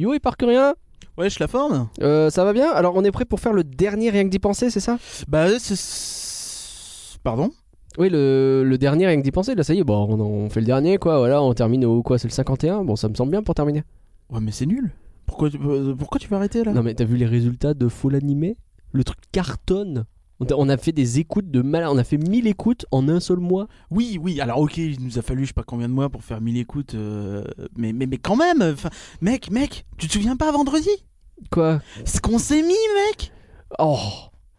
Yo et Parkerien Wesh, la forme euh, Ça va bien? Alors on est prêt pour faire le dernier rien que d'y penser, c'est ça? Bah, c'est. Pardon? Oui, le, le dernier rien que d'y penser, là ça y est, bon, on, on fait le dernier quoi, voilà, on termine au quoi, c'est le 51 Bon, ça me semble bien pour terminer. Ouais, mais c'est nul. Pourquoi tu, euh, pourquoi tu veux arrêter là? Non mais t'as vu les résultats de Fall Animé? Le truc cartonne on a, on a fait des écoutes de mal, on a fait 1000 écoutes en un seul mois. Oui, oui, alors ok, il nous a fallu je sais pas combien de mois pour faire 1000 écoutes, euh, mais, mais, mais quand même, enfin, mec, mec, tu te souviens pas vendredi? Quoi? Ce qu'on s'est mis, mec! Oh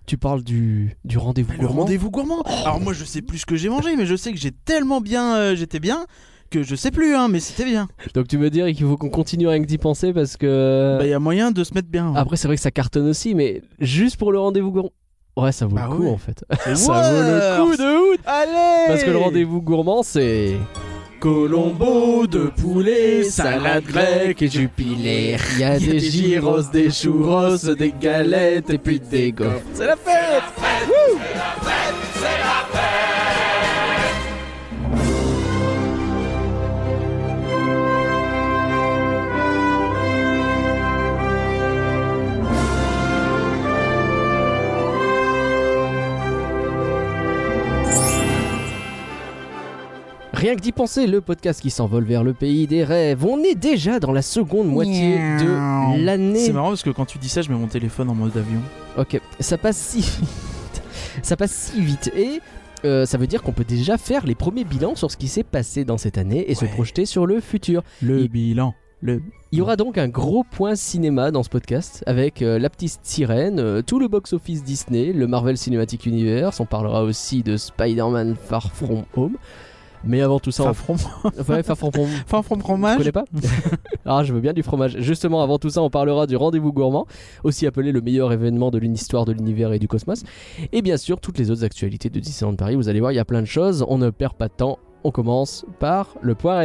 Tu parles du, du rendez-vous Le gourmand. rendez-vous gourmand. Alors moi je sais plus ce que j'ai mangé, mais je sais que j'ai tellement bien, euh, j'étais bien, que je sais plus, hein, mais c'était bien. Donc tu veux dire qu'il faut qu'on continue rien que d'y penser parce que... Bah y a moyen de se mettre bien. Après c'est vrai que ça cartonne aussi, mais juste pour le rendez-vous gourmand... Ouais, ça vaut Bah le coup ouais. en fait. C'est ça vaut le coup de ouf Allez Parce que le rendez-vous gourmand c'est... Colombo de poulet, salade grecque et. Il y a des gyros, des churros, des galettes et puis des gaufres. C'est la fête Rien que d'y penser, le podcast qui s'envole vers le pays des rêves. On est déjà dans la seconde moitié de l'année. C'est marrant parce que quand tu dis ça, je mets mon téléphone en mode avion. Ok, ça passe si vite. ça passe si vite. Et euh, ça veut dire qu'on peut déjà faire les premiers bilans sur ce qui s'est passé dans cette année et se projeter sur le futur. Le Il- bilan. Le... Il y aura donc un gros point cinéma dans ce podcast avec euh, La Petite Sirène, euh, tout le box-office Disney, le Marvel Cinematic Universe. On parlera aussi de Spider-Man Far From Home. Mais avant tout ça, on... from... Ouais, From from fromage connais pas Ah, je veux bien du fromage. Justement, avant tout ça, on parlera du rendez-vous gourmand, aussi appelé le meilleur événement de l'histoire de l'univers et du cosmos. Et bien sûr, toutes les autres actualités de Disneyland Paris. Vous allez voir, il y a plein de choses. On ne perd pas de temps. On commence par le point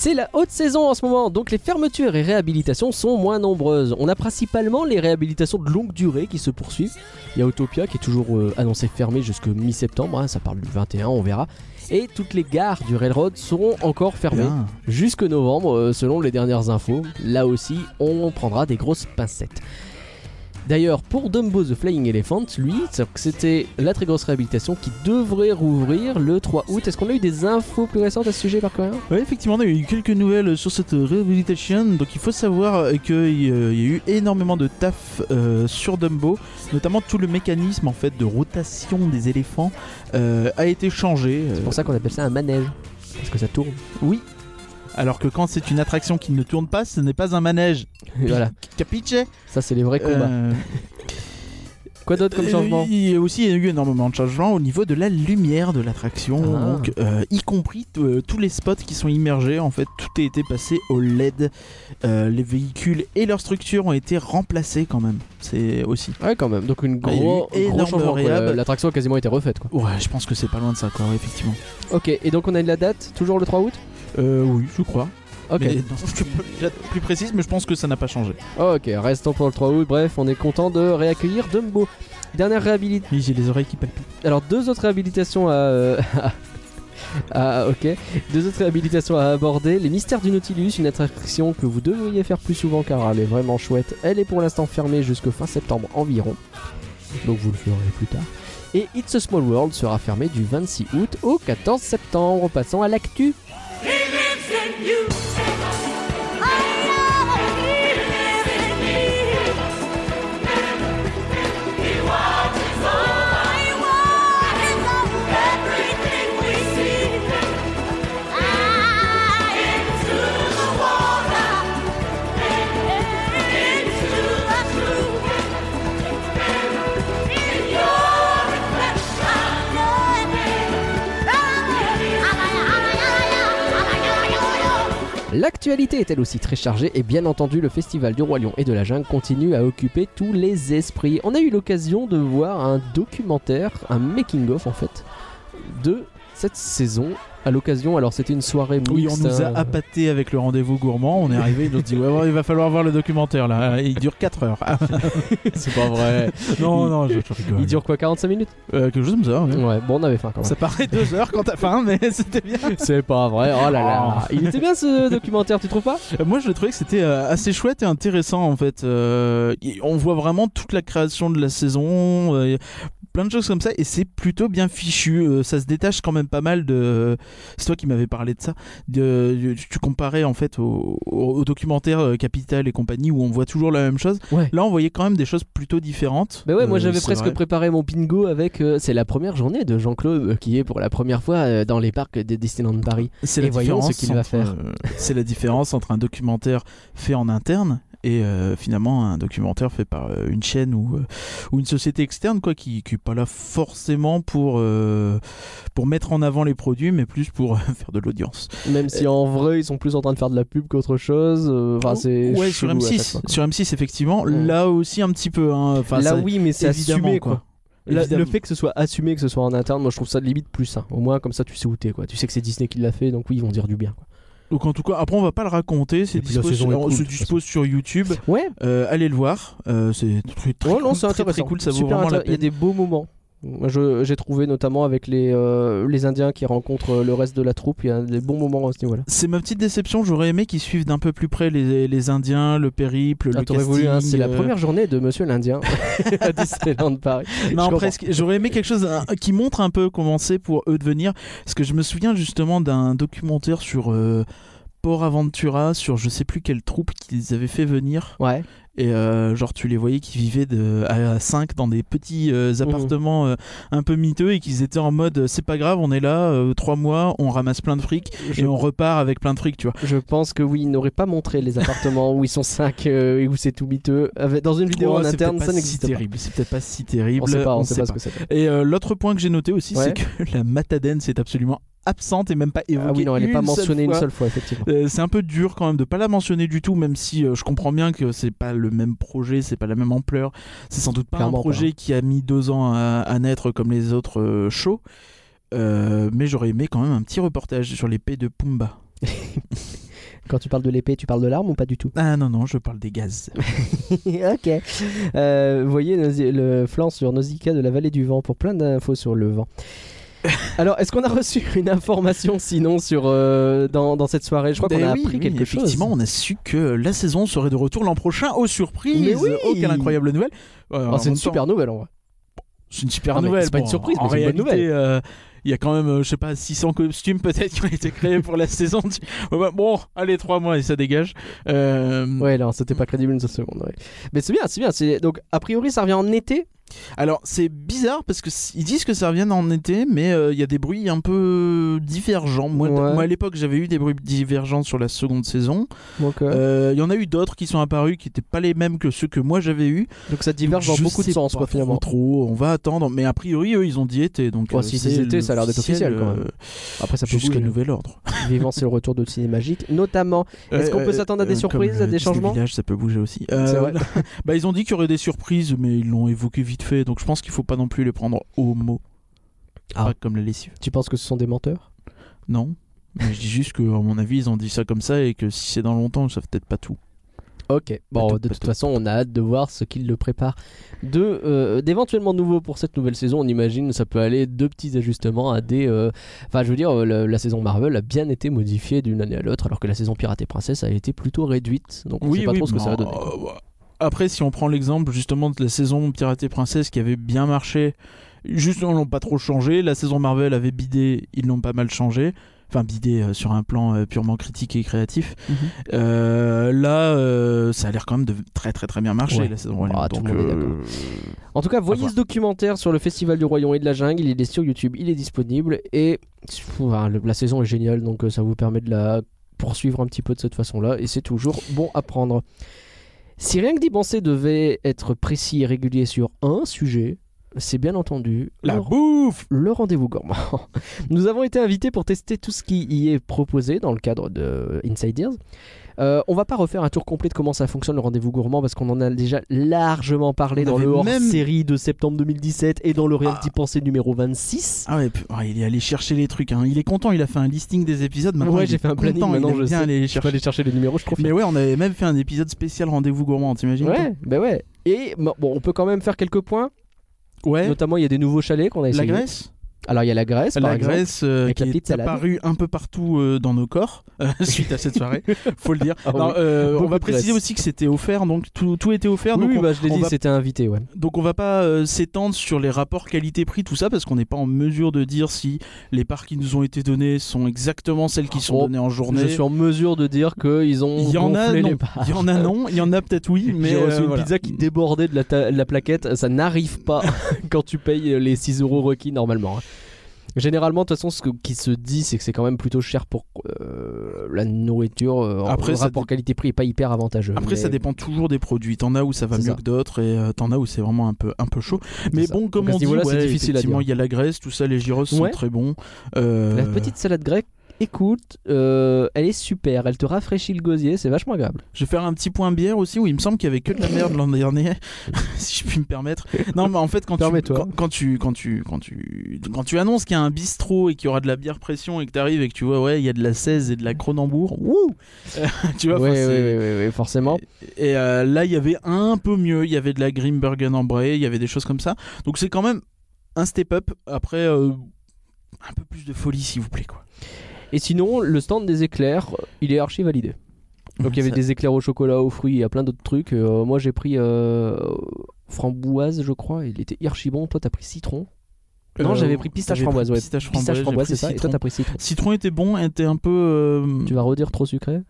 C'est la haute saison en ce moment, donc les fermetures et réhabilitations sont moins nombreuses. On a principalement les réhabilitations de longue durée qui se poursuivent. Il y a Autopia qui est toujours euh, annoncé fermé jusqu'au mi-septembre, hein, ça parle du 21, on verra. Et toutes les gares du Railroad seront encore fermées jusque novembre, euh, selon les dernières infos. Là aussi, on prendra des grosses pincettes. D'ailleurs, pour Dumbo the Flying Elephant, lui, c'était la très grosse réhabilitation qui devrait rouvrir le 3 août. Est-ce qu'on a eu des infos plus récentes à ce sujet par contre Ouais, effectivement, on a eu quelques nouvelles sur cette réhabilitation. Donc, il faut savoir qu'il y a eu énormément de taf euh, sur Dumbo, notamment tout le mécanisme en fait de rotation des éléphants euh, a été changé. C'est Euh, pour ça qu'on appelle ça un manège. Parce que ça tourne. Oui. Alors que quand c'est une attraction qui ne tourne pas, ce n'est pas un manège. Voilà, Capiche ça c'est les vrais combats. Euh, Quoi d'autre comme euh, changement Il y a aussi eu énormément de changements au niveau de la lumière de l'attraction, Ah. donc euh, y compris euh, tous les spots qui sont immergés. En fait, tout a été passé au LED. Euh, les véhicules et leurs structures ont été remplacés quand même. C'est aussi. Ouais, quand même. Donc une gros, un gros changement. L'attraction a quasiment été refaite. Quoi. Ouais, je pense que c'est pas loin de ça, quoi. effectivement. Ok, et donc on a de la date Toujours le 3 août? Euh, oui, je crois. Ok. Mais non, je peux pas être plus précise, mais je pense que ça n'a pas changé. Ok, restons pour le 3 août. Bref, on est content de réaccueillir Dumbo. Dernière réhabilitation. Oui, j'ai les oreilles qui palpitent. Alors, deux autres réhabilitations à. euh, à- ok. Deux autres réhabilitations à aborder. Les Mystères du Nautilus, une attraction que vous devriez faire plus souvent car elle est vraiment chouette. Elle est pour l'instant fermée jusqu'au fin septembre environ. Donc vous le ferez plus tard. Et It's a Small World sera fermé du 26 août au 14 septembre. Passons à l'actu. you. L'actualité est elle aussi très chargée et bien entendu le festival du Roi Lion et de la Jungle continue à occuper tous les esprits. On a eu l'occasion de voir un documentaire, un making of en fait, de cette saison à l'occasion. Alors c'était une soirée mixte. Oui, on nous a hein. appâté avec le rendez-vous gourmand. On est arrivé, ils nous ont dit ouais, ouais, il va falloir voir le documentaire là. Il dure 4 heures. C'est pas vrai. non, non, je, je rigole. Il dure quoi 45 minutes? Euh, quelque chose comme ça. ouais. Ouais, bon, on avait faim quand même. Ça paraît 2 heures quand t'as faim, mais c'était bien. C'est pas vrai. Oh là là. Il était bien ce documentaire, tu trouves pas? Euh, Moi, je trouvais que c'était euh, assez chouette et intéressant en fait. Euh, on voit vraiment toute la création de la saison, euh, plein de choses comme ça, et c'est plutôt bien fichu. Euh, ça se détache quand même pas mal de. C'est toi qui m'avais parlé de ça. De... Tu comparais en fait au, au- au documentaire euh, Capital et compagnie où on voit toujours la même chose. Ouais. Là, on voyait quand même des choses plutôt différentes. Bah ouais, moi Euh, j'avais presque vrai. préparé mon bingo avec. c'est la première journée de Jean-Claude qui est pour la première fois dans les parcs de Disneyland Paris. C'est la voyons ce différence qu'il va faire. c'est la différence entre un documentaire fait en interne et euh, finalement un documentaire fait par euh, une chaîne ou, euh, ou une société externe quoi qui qui est pas là forcément pour pour mettre en avant les produits mais plus pour faire de l'audience. Même si en vrai ils sont plus en train de faire de la pub qu'autre chose. Enfin, c'est. ouais sur chelou à chaque M6 fois, quoi. sur M6 effectivement là aussi un petit peu hein. Enfin, Là ça- oui, mais c'est assumé quoi. Le fait que ce soit assumé, que ce soit en interne, moi je trouve ça limite plus sain. Au moins comme ça tu sais où t'es quoi. Tu sais que c'est Disney qui l'a fait, donc oui ils vont dire du bien. Quoi. Donc en tout cas après on va pas le raconter c'est dispo, sur, se dispose sur YouTube Ouais. Euh, allez le voir euh, c'est très, très, Ouais, non, cool, c'est très, très cool ça vaut vraiment la intér- Il y a peine des beaux moments. J'ai trouvé notamment avec les, euh, les Indiens qui rencontrent euh, le reste de la troupe, il y a des bons moments à ce niveau-là. C'est ma petite déception. J'aurais aimé qu'ils suivent d'un peu plus près les, les Indiens, le périple, Ah, le t'aurais casting. voulu, hein, c'est la euh, première journée de Monsieur l'Indien à Disneyland Paris. Non, presque. J'aurais aimé quelque chose hein, qui montre un peu comment c'est pour eux de venir. Parce que je me souviens justement d'un documentaire sur euh, Port Aventura, sur je sais plus quelle troupe qu'ils avaient fait venir. Ouais. Et euh, genre, tu les voyais qui vivaient de, à 5 dans des petits euh, Mhm. appartements euh, un peu miteux et qu'ils étaient en mode c'est pas grave, on est là, 3 mois, on ramasse plein de fric Je, et on repart avec plein de fric, tu vois. je pense que oui, ils n'auraient pas montré les appartements où ils sont 5 et où c'est tout miteux. Dans une vidéo Oh, en c'est interne, ça pas si n'existe pas. terrible. C'est peut-être pas si terrible. On sait pas, on, on sait pas, pas. ce que c'est. Et l'autre point que j'ai noté aussi, Ouais. c'est que la matadance est absolument absente et même pas évoquée. Ah oui, non, elle n'est pas mentionnée une seule fois, effectivement. Euh, c'est un peu dur quand même de pas la mentionner du tout, même si euh, je comprends bien que c'est pas le même projet, c'est pas la même ampleur. C'est sans doute pas Clairement un projet qui a mis deux ans à, à naître comme les autres euh, shows. Mais j'aurais aimé quand même un petit reportage sur l'épée de Pumba. Quand tu parles de l'épée, tu parles de l'arme ou pas du tout? Ah non, non, je parle des gaz. Ok. Euh, vous voyez le flanc sur Nausicaa de la vallée du vent pour plein d'infos sur le vent. Alors, est-ce qu'on a reçu une information sinon sur euh, dans, dans cette soirée? Je crois qu'on Eh a oui, appris oui, quelque chose. Effectivement, on a su que la saison serait de retour l'an prochain aux surprises. Mais oui Oh, quelle incroyable nouvelle Euh, Oh, c'est une temps, super nouvelle en vrai. C'est une super Ah, nouvelle. c'est pas une surprise, en mais c'est une bonne réalité, nouvelle. euh, Il y a quand même, je sais pas, 600 costumes peut-être qui ont été créés pour la saison. Bon, allez, 3 mois et ça dégage. Euh, Ouais, non, c'était pas crédible une seule seconde. ouais. Mais c'est bien, c'est bien. Donc, a priori, ça revient en été? Alors, c'est bizarre parce que s- ils disent que ça revient en été, mais euh, il y a des bruits un peu divergents. Moi, Ouais. moi à l'époque, j'avais eu des bruits divergents sur la seconde saison. Euh, Euh, Il y en a eu d'autres qui sont apparus qui n'étaient pas les mêmes que ceux que moi j'avais eu. donc ça diverge dans beaucoup de sens, pas quoi, finalement. Trop, on va attendre. Mais a priori, eux, ils ont dit été. Donc, Ouais, euh, si c'est été, ça a l'air d'être officiel, quand même. euh, Après, ça peut Jusqu'à nouvel ordre. Vivant, c'est le retour de Ciné Magique. Notamment, Est-ce qu'on peut s'attendre à des surprises, à des changements? Village, ça peut bouger aussi. Bah, ils ont dit qu'il y aurait des surprises, mais ils l'ont évoqué vite fait. Donc je pense qu'il faut pas non plus les prendre au mot. Ah. Pas comme la lessive. tu penses que ce sont des menteurs? Non. Mais je dis juste que, à mon avis, ils ont dit ça comme ça et que si c'est dans longtemps, ils savent peut-être pas tout. Ok. Bon, de toute tout. façon, on a hâte de voir ce qu'il le prépare. De euh, d'éventuellement nouveau pour cette nouvelle saison. On imagine ça peut aller de petits ajustements à des. euh, Enfin, je veux dire, euh, la, la saison Marvel a bien été modifiée d'une année à l'autre, alors que la saison Pirate et Princesse a été plutôt réduite. Donc, on sait pas trop ce que ça va donner. quoi. Après, si on prend l'exemple justement de la saison Pirate et Princesse qui avait bien marché, juste ils l'ont pas trop changé. La saison Marvel avait bidé, ils l'ont pas mal changé. Enfin, bidé euh, sur un plan euh, purement critique et créatif. Mhm. Euh, là, ça a l'air quand même de très très très bien marcher Ouais. la saison Royaume. Ah, Donc. En tout cas, voyez ce documentaire sur le Festival du Royaume et de la Jungle. Il est sur YouTube, il est disponible. Et enfin, le- la saison est géniale, donc ça vous permet de la poursuivre un petit peu de cette façon-là. Et c'est toujours bon à prendre. Si rien que d'y penser devait être précis et régulier sur un sujet, c'est bien entendu La le, bouffe le rendez-vous gourmand. Nous avons été invités pour tester tout ce qui y est proposé dans le cadre de Inside Ears. Euh, on va pas refaire un tour complet de comment ça fonctionne le rendez-vous gourmand parce qu'on en a déjà largement parlé On dans le hors-série de septembre 2017 et dans le Ah. d'y penser numéro 26. Ah ouais, il est allé chercher les trucs. hein. Il est content, il a fait un listing des épisodes. Maintenant, ouais, j'ai fait un planning content, maintenant, je bien sais. aller Je chercher. aller chercher les numéros, je trouve. Mais ouais, on avait même fait un épisode spécial rendez-vous gourmand, t'imagines Ouais, bah ouais. Et bon, on peut quand même faire quelques points. Ouais. Notamment, il y a des nouveaux chalets qu'on a La essayé. Grèce Alors, il y a la Grèce, par La exemple. Grèce euh, qui est apparue un peu partout euh, dans nos corps euh, suite à cette soirée, faut le dire. Ah Non, oui. on va préciser aussi que c'était offert, donc tout, tout était offert. Oui, donc, oui, on, bah, je l'ai dit, va, c'était invité, ouais. donc on va pas s'étendre sur les rapports qualité-prix, tout ça, parce qu'on n'est pas en mesure de dire si les parts qui nous ont été données sont exactement celles qui sont Oh, données en journée. Je suis en mesure de dire qu'ils ont Il y en a non, les parts. il y en a non, il y en a peut-être oui, mais reçu une voilà. pizza qui débordait de la, ta- de la plaquette. Ça n'arrive pas quand tu payes les 6 euros requis normalement. hein. Généralement, de toute façon, ce qui se dit, c'est que c'est quand même plutôt cher pour euh, la nourriture. euh, Après, le rapport qualité-prix est pas hyper avantageux. Après, ça dépend toujours des produits. T'en as où ça va mieux ça. que d'autres et euh, t'en as où c'est vraiment un peu, un peu chaud. Mais ça. bon, comme Donc, on dit, niveau-là, c'est ouais, difficile à effectivement, dire. il y a la Grèce, tout ça, les gyros Ouais. sont très bons. Euh, La petite salade grecque, écoute, euh, elle est super. Elle te rafraîchit le gosier, c'est vachement agréable. Je vais faire un petit point bière aussi où il me semble qu'il y avait que de la merde l'an dernier, si je puis me permettre. Non, mais en fait, quand tu, quand, quand tu, quand tu, quand tu, quand tu annonces qu'il y a un bistrot et qu'il y aura de la bière pression et que tu arrives et que tu vois, ouais, il y a de la 16 et de la Cronenbourg, wouh, tu vois, Oui, oui, oui, oui, forcément. Et euh, là, il y avait un peu mieux. Il y avait de la Grimbergen en Bray, il y avait des choses comme ça. Donc c'est quand même un step up. Après, euh, un peu plus de folie, s'il vous plaît, quoi. Et sinon, le stand des éclairs, il est archi validé. Donc il y avait des éclairs au chocolat, aux fruits, il y a plein d'autres trucs. Euh, moi j'ai pris euh, framboise, je crois, il était archi bon. Toi t'as pris citron. Non, Euh, j'avais pris pistache framboise, ouais. Pistache framboise, c'est ça. Et toi citron. t'as pris citron. Citron était bon, était un peu. euh, Tu vas redire trop sucré?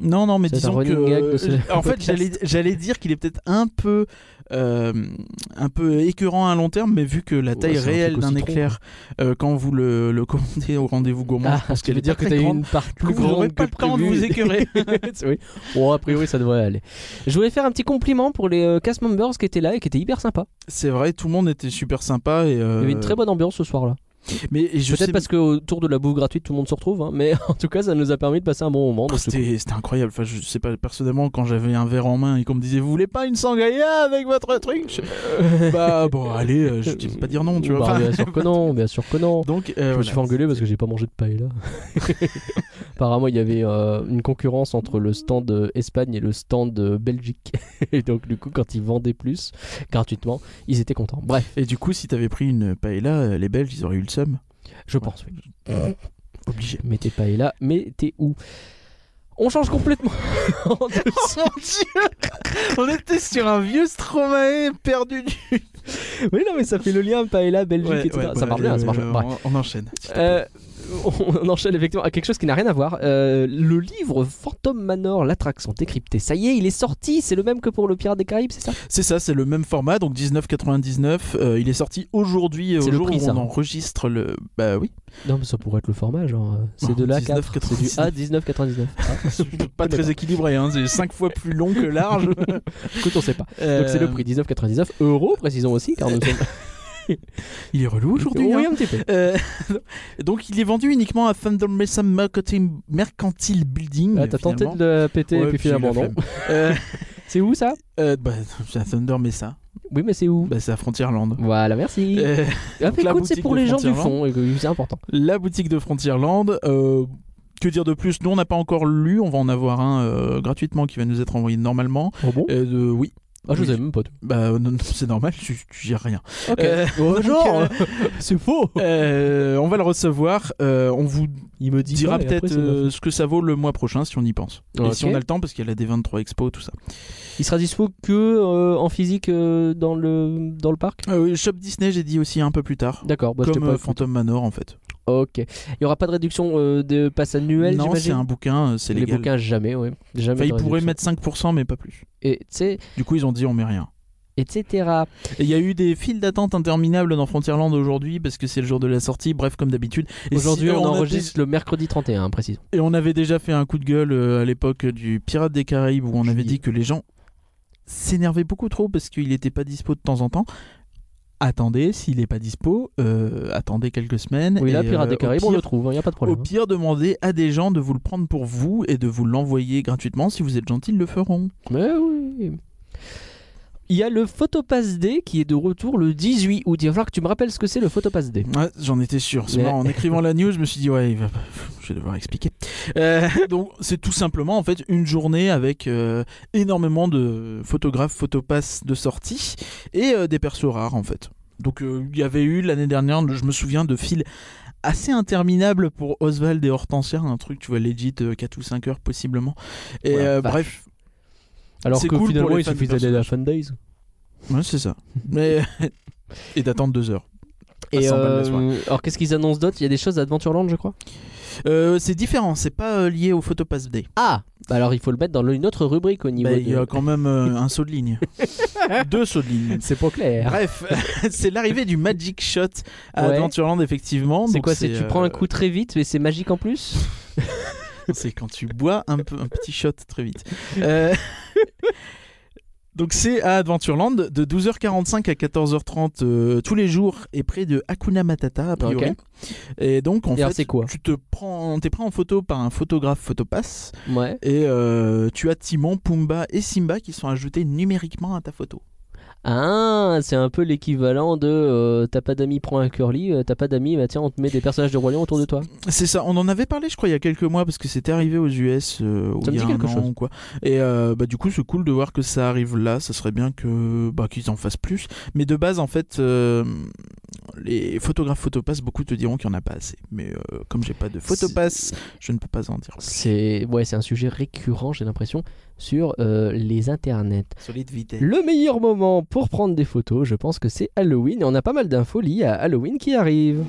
Non, non, mais disons que. ce en fait, j'allais, dire qu'il est peut-être un peu, euh, un peu écœurant à long terme, mais vu que la taille réelle d'un éclair, euh, que vous le, le commandez au rendez-vous gourmand, je pense tu qu'elle est dire que eu grande. une part plus vous n'aurez grande pas que le temps de prévu. vous écœurer. oui. Bon, a priori ça devrait aller. Je voulais faire un petit compliment pour les euh, cast members qui étaient là et qui étaient hyper sympas. C'est vrai, tout le monde était super sympa et. euh, Il y avait une très bonne ambiance ce soir-là. Mais Peut-être parce qu'autour de la bouffe gratuite, tout le monde se retrouve. hein, mais en tout cas, ça nous a permis de passer un bon moment. Oh, cool. C'était incroyable. Enfin, je sais pas, personnellement, quand j'avais un verre en main et qu'on me disait, vous voulez pas une sangria avec votre truc Je- Bah, bon, allez, euh, je vais pas dire non, tu vois. Bah, Enfin, bien sûr que non, bien sûr que non. Donc, euh, Je me suis fait engueuler parce que j'ai pas mangé de paella. Apparemment, il y avait euh, une concurrence entre le stand euh, Espagne et le stand euh, Belgique. et donc, du coup, quand ils vendaient plus gratuitement, ils étaient contents. Bref, Et du coup, si t'avais pris une paella, euh, les Belges, ils auraient eu le seum. je pense, oui. Obligé. Mais t'es paella, mais t'es où? On change complètement. Oh mon dieu On était sur un vieux Stromae perdu du. oui, non, mais ça fait le lien paella, Belgique, Ouais, etc. ouais, ça marche bien, ça euh, marche bien. On, on enchaîne. Euh, on enchaîne effectivement à quelque chose qui n'a rien à voir. Euh, le livre Phantom Manor, l'attraction décryptée. Ça y est, il est sorti. C'est le même que pour le Pirate des Caraïbes, c'est ça? C'est ça, c'est le même format, donc 19,99. euh, il est sorti aujourd'hui, au le jour prix, où ça. on enregistre le. Bah oui. Non, mais ça pourrait être le format, genre. euh, C'est de l'A4. 19,99. C'est du A19,99. pas très équilibré, hein, c'est 5 fois plus long que large. Écoute, on sait pas. Euh, Donc c'est le prix 19,99 euros, précisons aussi, car nous sommes. Il est relou aujourd'hui. Oui, hein. un petit peu. Euh, donc il est vendu uniquement à Thunder Mesa Mercantile Building. Ah, T'as tenté de le péter Ouais, et puis finalement non. Euh, C'est où ça? Euh, bah, c'est à Thunder Mesa. Oui, mais c'est où? Bah, c'est à Frontierland. Voilà, merci. Euh, Ah, c'est pour les gens du fond, c'est important. la boutique de Frontierland. euh, que dire de plus? Nous, on n'a pas encore lu. On va en avoir un euh, gratuitement qui va nous être envoyé normalement. Oh bon? Euh, de, oui. Ah, je oui. sais même pas. Bah, non, non, c'est normal, tu, tu gères rien. Ok. Euh, Oh, genre, euh, c'est faux. Euh, on va le recevoir. euh, on vous Il me dit dira peut-être euh, ce que ça vaut le mois prochain si on y pense. Et si on a le temps, parce qu'il y a la D23 Expo, tout ça. Il sera dispo que euh, en physique euh, dans le dans le parc? Euh, Shop Disney, j'ai dit aussi un peu plus tard. D'accord. Bah, comme euh, Phantom Manor en fait. Ok. Il y aura pas de réduction euh, de passe annuel, non, c'est un bouquin, euh, c'est Les légal. bouquins jamais, ouais. Jamais. Enfin, ils pourraient mettre 5%, mais pas plus. Et Du coup, ils ont dit on met rien. etc. Et il y a eu des files d'attente interminables dans Frontierland aujourd'hui parce que c'est le jour de la sortie. Bref, comme d'habitude. Aujourd'hui, si- on, enregistre le mercredi 31, hein, précisons. dé- Et on avait déjà fait un coup de gueule euh, à l'époque du Pirate des Caraïbes où on avait dit que les gens s'énervaient beaucoup trop parce qu'il n'était pas dispo de temps en temps. Attendez, s'il n'est pas dispo, euh, attendez quelques semaines. Oui, là, et, Pirates euh, des au Caraïbes, on le trouve, il n'y a pas de Au problème. hein. pire, demandez à des gens de vous le prendre pour vous et de vous l'envoyer gratuitement. Si vous êtes gentil, ils le feront. Mais oui. Il y a le Photopass D qui est de retour le 18 août. Il va falloir que tu me rappelles ce que c'est le Photopass D. Ouais, j'en étais sûr. C'est Mais- marrant, En écrivant la news, je me suis dit, ouais, je vais devoir expliquer. Euh, donc, c'est tout simplement en fait une journée avec euh, énormément de photographes, photopass de sortie et euh, des persos rares en fait. Donc, il y avait eu l'année dernière, je me souviens de fils assez interminables pour Oswald et Hortensia, un truc, tu vois, legit, euh, 4 ou 5 heures possiblement. Et Ouais, euh, bref, Alors C'est que cool pour finalement, il de d'aller à la personnages. Fun Days. ouais, c'est ça. Mais... et d'attendre 2 heures. Et 100 balles la euh, soirée. alors, qu'est-ce qu'ils annoncent d'autre? Il y a des choses à Adventureland, je crois? Euh, c'est différent, c'est pas euh, lié au Photopass Day. Ah bah Alors, il faut le mettre dans une autre rubrique au niveau Bah, de... Il y a quand même euh, un saut de ligne. Deux sauts de ligne. C'est pas clair. Bref, c'est l'arrivée du Magic Shot à Ouais. Adventureland, effectivement. C'est quoi C'est tu prends un coup très vite, mais c'est magique en plus? C'est quand tu bois un, peu, un petit shot très vite. Donc c'est à Adventureland de 12h45 à 14h30 euh, tous les jours et près de Hakuna Matata a priori. Et donc en Et fait quoi? tu te prends t'es pris en photo par un photographe photopass Ouais. et euh, tu as Timon, Pumba et Simba qui sont ajoutés numériquement à ta photo. Ah, c'est un peu l'équivalent de euh, t'as pas d'amis, prends un curly, euh, t'as pas d'amis, bah tiens, on te met des personnages de Roi Lion autour de toi. C'est ça, on en avait parlé je crois il y a quelques mois parce que c'était arrivé aux US euh, Ça me il y a dit un quelque an chose. ou quoi. Et euh, bah, du coup c'est cool de voir que ça arrive là, ça serait bien que bah, qu'ils en fassent plus. Mais de base en fait euh, les photographes photopass beaucoup te diront qu'il n'y en a pas assez. Mais euh, comme j'ai pas de photopass, je ne peux pas en dire plus. C'est ouais, c'est un sujet récurrent, j'ai l'impression, sur euh, les internets. Solide vite. Le meilleur moment pour prendre des photos, je pense que c'est Halloween, et on a pas mal d'infos liées à Halloween qui arrivent.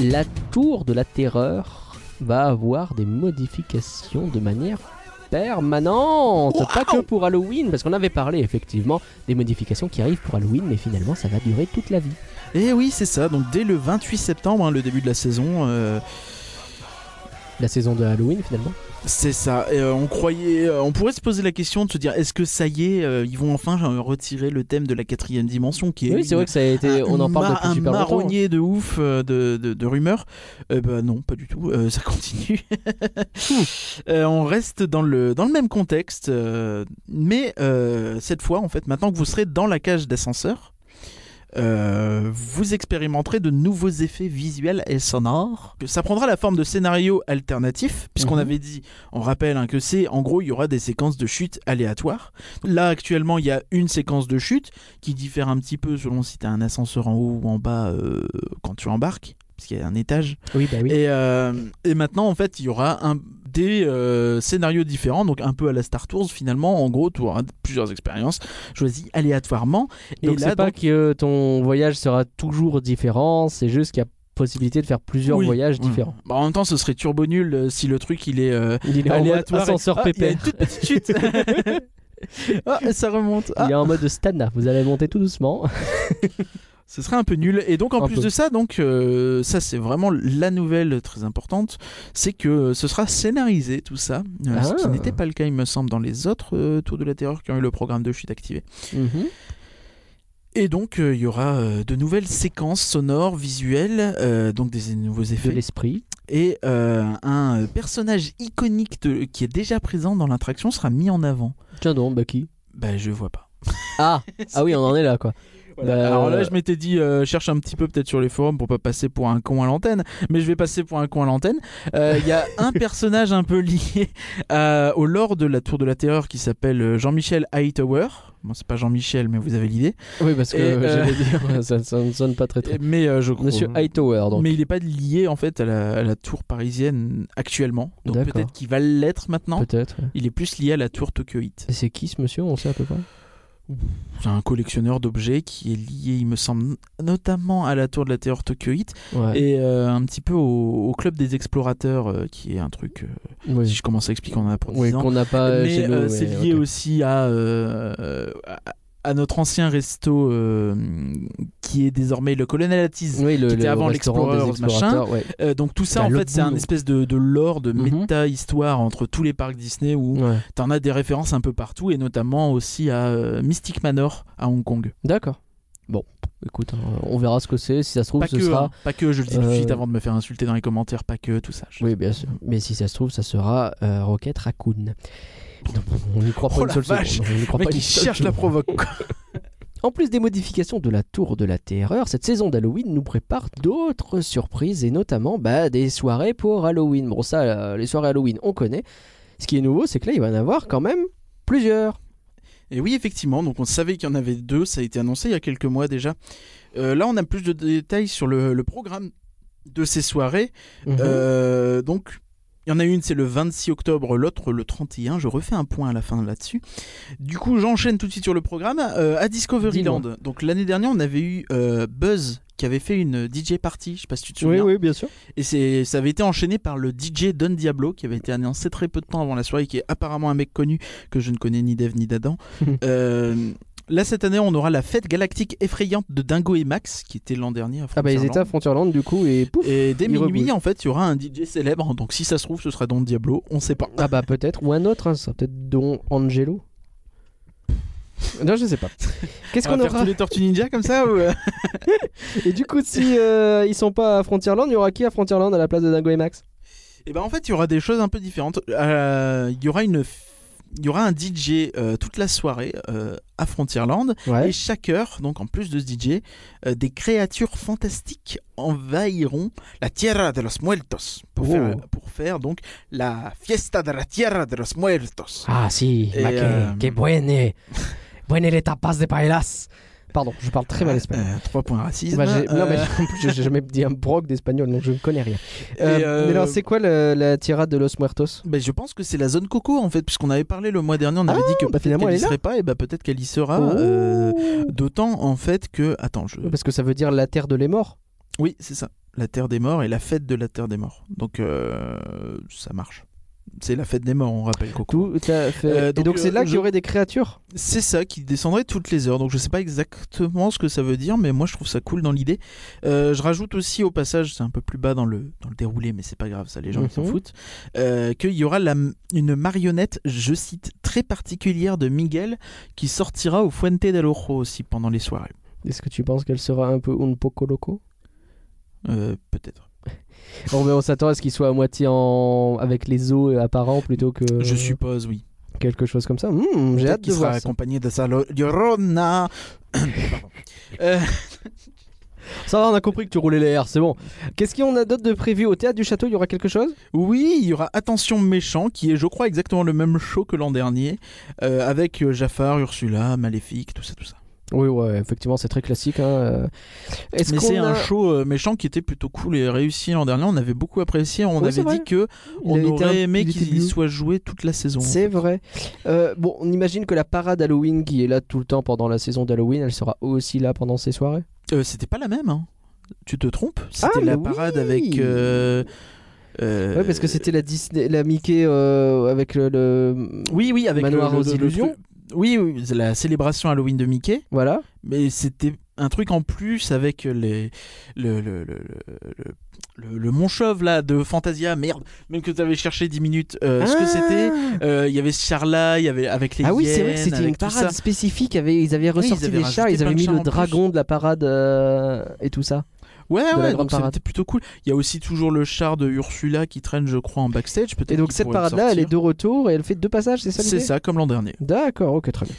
La tour de la terreur va avoir des modifications de manière permanente, pas que pour Halloween, parce qu'on avait parlé effectivement des modifications qui arrivent pour Halloween, mais finalement ça va durer toute la vie. Et oui c'est ça, donc dès le 28 septembre, hein, le début de la saison, euh, La saison de Halloween finalement. C'est ça. Euh, on croyait, euh, on pourrait se poser la question de se dire, est-ce que ça y est, euh, ils vont enfin retirer le thème de la quatrième dimension qui est Oui, c'est vrai que ça a été. un On en parle depuis un super longtemps. hein. marronnier de ouf de, de, de rumeurs. Bah non, pas du tout. Ça continue. Euh, on reste dans le dans le même contexte, mais cette fois, en fait, maintenant que vous serez dans la cage d'ascenseur. Euh, vous expérimenterez de nouveaux effets visuels et sonores. Ça prendra la forme de scénarios alternatifs, puisqu'on Mhm. avait dit, on rappelle hein, que c'est, en gros, il y aura des séquences de chute aléatoires. Là, actuellement, il y a une séquence de chute qui diffère un petit peu selon si tu as un ascenseur en haut ou en bas euh, quand tu embarques, parce qu'il y a un étage. Oui, bah oui. Et, euh, et maintenant, en fait, il y aura un, des euh, scénarios différents, donc un peu à la Star Tours finalement. En gros, tu auras plusieurs expériences choisies aléatoirement. Et donc là, c'est pas donc- que ton voyage sera toujours différent, c'est juste qu'il y a possibilité de faire plusieurs Oui. voyages différents. Bah, en même temps, ce serait turbo nul euh, si le truc il est euh, Il est en mode aléatoire. et- ascenseur Ah, pépère. chute. ah, et ça remonte. Ah, Il est en mode Stana, vous allez monter tout doucement. Ce serait un peu nul. Et donc en Un plus peu. de ça, donc euh, ça c'est vraiment la nouvelle très importante, c'est que ce sera scénarisé tout ça, euh, ce qui Ah. n'était pas le cas il me semble dans les autres euh, Tours de la Terreur qui ont eu le programme de chute activé. Mhm. Et donc euh, il y aura euh, de nouvelles séquences sonores, visuelles, euh, donc des nouveaux De effets l'esprit. et euh, un personnage iconique de- qui est déjà présent dans l'attraction sera mis en avant. Tiens donc, bah qui? Bah je vois pas. Ah Ah oui, on en est là quoi. Voilà. Bah, Alors là, euh, je m'étais dit, euh, cherche un petit peu peut-être sur les forums pour pas passer pour un con à l'antenne, mais je vais passer pour un con à l'antenne. Euh, Il y a un personnage un peu lié à- au lore de la Tour de la Terreur qui s'appelle euh, Jean-Michel Hightower. Bon, c'est pas Jean-Michel, mais vous avez l'idée. Oui, parce que euh, j'allais dire, ça, ça ne sonne pas très très. Mais euh, je crois. Monsieur Hightower, donc. Mais il n'est pas lié en fait à la, à la tour parisienne actuellement. Donc peut-être qu'il va l'être maintenant. Peut-être. ouais. Il est plus lié à la tour Tokyoite. Et c'est qui ce monsieur? On sait à peu près? C'est un collectionneur d'objets qui est lié, il me semble, notamment à la tour de la Terreur Tokyoite. Ouais. et euh, un petit peu au, au club des explorateurs euh, qui est un truc euh, Oui. si je commence à expliquer on en a pour 10 Oui, ans qu'on n'a pas mais euh, c'est lié aussi à, à- à notre ancien resto euh, qui est désormais le Colonel Atis. Oui, le, Qui était le avant l'Explorer, machin. ouais. Euh, donc tout ça À en fait c'est un espèce de, de lore, de Mhm. méta-histoire entre tous les parcs Disney où Ouais. t'en as des références un peu partout et notamment aussi à euh, Mystic Manor à Hong Kong. D'accord. Bon, écoute, hein, on verra ce que c'est. Si ça se trouve, Pas ce que, sera. hein, pas que, je le dis tout de euh, suite avant de me faire insulter dans les commentaires, pas que tout ça. je- Oui, bien sûr. Mais si ça se trouve, ça sera euh, Rocket Raccoon. Non, on n'y croit pas Oh une seule vache. seconde. On n'y croit mec pas il cherche la provoque. En plus des modifications de la Tour de la Terreur, cette saison d'Halloween nous prépare d'autres surprises et notamment bah, des soirées pour Halloween. Bon, ça, euh, les soirées Halloween, on connaît. Ce qui est nouveau, c'est que là, il va y en avoir quand même plusieurs. Et oui, effectivement, donc on savait qu'il y en avait deux, ça a été annoncé il y a quelques mois déjà. Euh, là, on a plus de détails sur le, le programme de ces soirées. Mhm. Euh, donc, il y en a une, c'est le 26 octobre, l'autre le 31. Je refais un point à la fin là-dessus. Du coup, j'enchaîne tout de suite sur le programme. Euh, à Discoveryland, donc l'année dernière, on avait eu euh, Buzz qui avait fait une DJ party, je sais pas si tu te souviens. bien sûr. Et c'est, ça avait été enchaîné par le DJ Don Diablo, qui avait été annoncé très peu de temps avant la soirée, qui est apparemment un mec connu que je ne connais ni d'Eve ni d'Adam. Euh, là, cette année, on aura la fête galactique effrayante de Dingo et Max, qui était l'an dernier à Ah bah ils étaient à Frontierland. Du coup et pouf. Et dès minuit, en fait, il y aura un DJ célèbre. Donc, si ça se trouve, ce sera Don Diablo. On sait pas. Ah bah peut-être, ou un autre, hein, ça sera peut-être Don Angelo. Non, je sais pas. Qu'est-ce qu'on aura tous les Tortues Ninja comme ça ou euh Et du coup, si euh, ils sont pas à Frontierland, il y aura qui à Frontierland à la place de Dingo et Max? Et ben en fait, il y aura des choses un peu différentes. Euh, Il y aura une, il y aura un DJ euh, toute la soirée euh, à Frontierland. Ouais. Et chaque heure, donc en plus de ce DJ, euh, des créatures fantastiques envahiront la Tierra de los Muertos pour, Oh. faire, pour faire donc la Fiesta de la Tierra de los Muertos. Ah si, que, que buene. Buene les tapas de paellas. Pardon, je parle très mal espagnol. Euh, trois points racisme. Bah, Non mais Euh, en plus j'ai jamais dit un broc d'espagnol donc je ne connais rien. Euh, euh, Mais alors c'est quoi le- la Tierra de los Muertos? Ben, je pense que c'est la zone coco en fait, puisqu'on avait parlé le mois dernier, on avait dit que bah, finalement, qu'elle elle y est là. serait pas, et ben peut-être qu'elle y sera. Oh. euh, D'autant en fait que, attends, je, Parce que ça veut dire la terre de les morts. Oui, c'est ça. La Terre des Morts et la fête de la Terre des Morts. Donc, euh, ça marche. C'est la fête des morts, on rappelle Coco. Tout à fait. Euh, Et donc, donc c'est euh, là qu'il y aurait des créatures? C'est ça qui descendrait toutes les heures. Donc, je sais pas exactement ce que ça veut dire, mais moi, je trouve ça cool dans l'idée. Euh, je rajoute aussi au passage, c'est un peu plus bas dans le, dans le déroulé, mais c'est pas grave, ça, les gens ils s'en Mhm. foutent, euh, qu'il y aura la, une marionnette, je cite, très particulière de Miguel qui sortira au Fuente del aussi pendant les soirées. Est-ce que tu penses qu'elle sera un peu un poco loco? Peut-être. Bon, mais on s'attend à ce qu'il soit à moitié en... avec les os apparents plutôt que Je suppose, oui. quelque chose comme ça. Hmm, J'ai hâte de qu'il sera voir ça. accompagné de sa lo- Llorona. Euh, Ça va, on a compris que tu roulais les airs, c'est bon. Qu'est-ce qu'on a d'autre de prévu au théâtre du château? Il y aura quelque chose? Oui, il y aura Attention méchant, qui est, je crois, exactement le même show que l'an dernier, euh, avec euh, Jafar, Ursula, Maléfique, tout ça, tout ça. Oui, ouais, effectivement, c'est très classique. hein, euh. Est-ce Mais c'est a... un show euh, méchant qui était plutôt cool et réussi l'an dernier. On avait beaucoup apprécié. On Oui, avait dit que Il on un- aurait aimé qu'il soit joué toute la saison. C'est vrai. Euh, bon, on imagine que la parade Halloween qui est là tout le temps pendant la saison d'Halloween, elle sera aussi là pendant ces soirées? Euh, C'était pas la même. hein. Tu te trompes? C'était Ah, la mais parade avec. euh, euh, Ouais, parce que c'était la Disney, la Mickey euh, avec le, le- Oui, oui, avec Manoir le- aux le- illusions. Oui, oui, la célébration Halloween de Mickey. Voilà. Mais c'était un truc en plus avec les le le le le, le, le Montchauve là de Fantasia merde même que tu avais cherché 10 minutes euh, ce que Ah. c'était euh, il y avait Charla il y avait avec les Ah oui, c'est vrai que c'était une parade spécifique. Ils avaient Oui, ils ressorti avaient les chars, ils avaient mis le plus. dragon de la parade euh, et tout ça. Ouais ouais donc c'était plutôt cool. Il y a aussi toujours le char de Ursula qui traîne je crois en backstage peut-être Et donc cette parade-là, elle est de retour et elle fait deux passages, c'est ça c'est ça comme l'an dernier. D'accord, ok, très bien.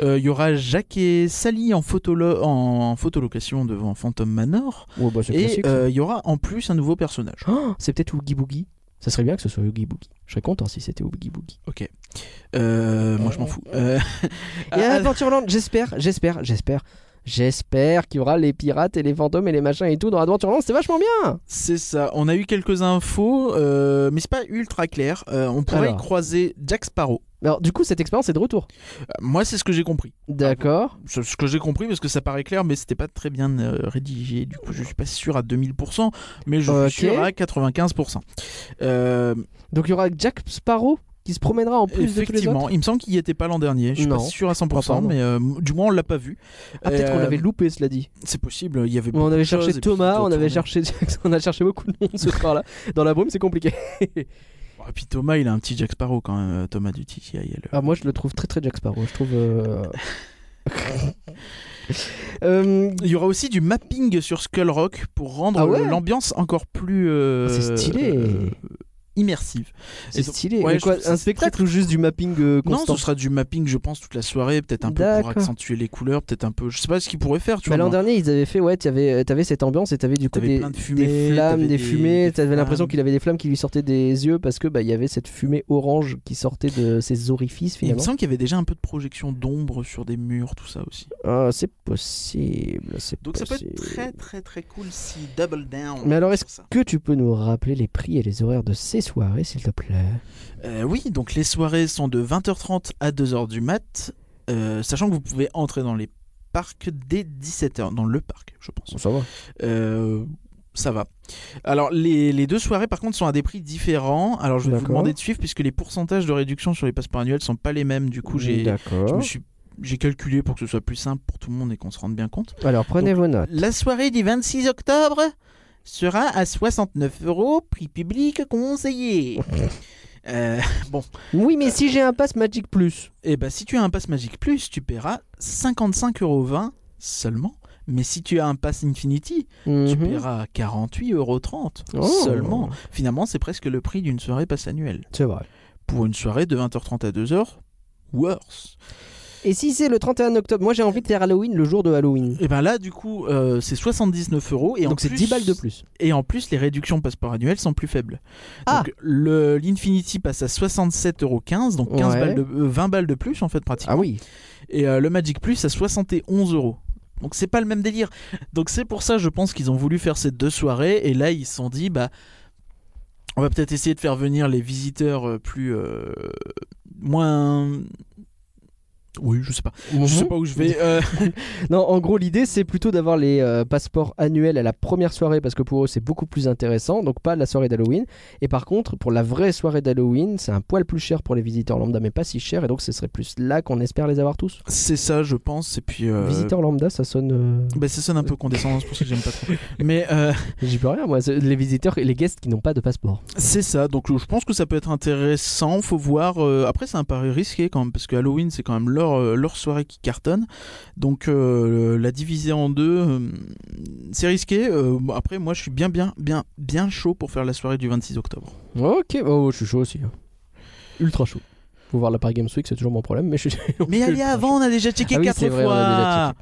Euh, il y aura Jacques et Sally en photolo en photolocation devant Phantom Manor. Ouais, bah, et euh, il y aura en plus un nouveau personnage. Oh, c'est peut-être Oogie Boogie. Ça serait bien que ce soit Oogie Boogie. Je serais content si c'était Oogie Boogie. ok. Euh, moi je m'en fous. Euh, Et à Adventureland, j'espère, j'espère, j'espère, j'espère qu'il y aura les pirates et les fantômes et les machins et tout dans Adventureland. C'était vachement bien. C'est ça. On a eu quelques infos, euh, mais c'est pas ultra clair. Euh, on pourrait Alors. y croiser Jack Sparrow. Alors, du coup, cette expérience est de retour. Euh, moi, c'est ce que j'ai compris. D'accord. C'est ce que j'ai compris parce que ça paraît clair, mais c'était pas très bien euh, rédigé. Du coup, je suis pas sûr à 2000%, mais je suis sûr à 95%. Euh, Donc, il y aura Jack Sparrow. Qui se promènera en plus de tous les autres il me semble qu'il y était pas l'an dernier. Je suis Non, pas sûr à crois pas, 100%, non. mais euh, du moins on l'a pas vu. Ah, peut-être qu'on euh, l'avait loupé, cela dit. C'est possible. Il y avait. on beaucoup avait de cherché Thomas, on avait cherché, on a cherché beaucoup de monde ce soir-là. Dans la brume, c'est compliqué. Et puis Thomas, il a un petit Jack Sparrow quand même. euh, Thomas du TTI. elle. Ah, moi, je le trouve très très Jack Sparrow. Je trouve. euh, Euh, Il y aura aussi du mapping sur Skull Rock pour rendre Ah ouais l'ambiance encore plus euh, C'est stylé. Euh, immersive. c'est stylé. ouais, Mais quoi, un spectacle très, ou juste du mapping euh, Non, constant ce sera du mapping, je pense, toute la soirée, peut-être un peu pour accentuer les couleurs, peut-être un peu. Je sais pas ce qu'ils pourraient faire, tu Bah, vois. L'an dernier, ils avaient fait, ouais, tu avais, avais cette ambiance et tu avais du coup T'avais des, plein de fumées, des flammes, t'avais des, des- fumées. des Tu avais l'impression qu'il avait des flammes qui lui sortaient des yeux parce que bah, il y avait cette fumée orange qui sortait de ses orifices Et il me finalement. semble qu'il y avait déjà un peu de projection d'ombre sur des murs, tout ça aussi. Ah, c'est possible, c'est Donc ça peut possible. être très très très cool si double down. Mais alors, est-ce que tu peux nous rappeler les prix et les horaires de ces soirées, s'il te plaît Euh, oui, donc les soirées sont de 20h30 à 2h du mat, euh, sachant que vous pouvez entrer dans les parcs dès 17h, dans le parc, je pense. Ça va. Euh, ça va. Alors, les, les deux soirées, par contre, sont à des prix différents. Alors, je vais vous demander de suivre, puisque les pourcentages de réduction sur les passeports annuels sont pas les mêmes. Du coup, j'ai, je D'accord. me suis, j'ai calculé pour que ce soit plus simple pour tout le monde et qu'on se rende bien compte. Alors, prenez Donc, vos notes. La soirée du 26 octobre sera à 69 euros, prix public conseillé. Euh, Oui, mais si j'ai un pass Magic Plus. et bah, si tu as un pass Magic Plus, tu paieras 55,20 euros seulement. Mais si tu as un pass Infinity, tu Mhm. paieras 48,30 euros Oh. seulement. Finalement, c'est presque le prix d'une soirée passe annuelle. C'est vrai. Pour une soirée de 20h30 à 2h, worse. Et si c'est le 31 octobre, moi j'ai envie de faire Halloween le jour de Halloween. Et ben là, du coup, euh, c'est 79 euros. Et Donc c'est plus- 10 balles de plus. Et en plus, les réductions passeport annuel sont plus faibles. Ah. Donc l'Infinity passe à 67,15 euros, donc 15 Ouais. balles de, euh, 20 balles de plus en fait pratiquement. Ah oui. Et euh, le Magic Plus à 71 euros. Donc c'est pas le même délire. Donc c'est pour ça, je pense qu'ils ont voulu faire ces deux soirées. Et là, ils se sont dit, bah, on va peut-être essayer de faire venir les visiteurs euh, plus euh, moins. Oui, je sais pas. Je sais pas où je vais. euh, Non, en gros, l'idée c'est plutôt d'avoir les euh, passeports annuels à la première soirée parce que pour eux c'est beaucoup plus intéressant, donc pas la soirée d'Halloween. Et par contre, pour la vraie soirée d'Halloween, c'est un poil plus cher pour les visiteurs lambda, mais pas si cher, et donc ce serait plus là qu'on espère les avoir tous. c'est ça, je pense. Et puis. euh, Visiteurs lambda, ça sonne. bah, ça sonne un peu condescendant, c'est pour ça que j'aime pas trop. Mais J'y peux rien, moi. Les visiteurs et les guests qui n'ont pas de passeport. C'est ça, donc je pense que ça peut être intéressant, faut voir. après, c'est un pari risqué quand même, parce que Halloween, c'est quand même leur, euh, leur soirée qui cartonne. Donc euh, la diviser en deux, euh, c'est risqué. Après, moi, je suis bien, bien, bien, bien chaud pour faire la soirée du 26 octobre. Ok, oh, je suis chaud aussi. hein. Ultra chaud. Faut voir la Paris Games Week, c'est toujours mon problème, mais je suis. Mais allez, avant, on a déjà checké Ah oui, quatre c'est vrai, on fois. a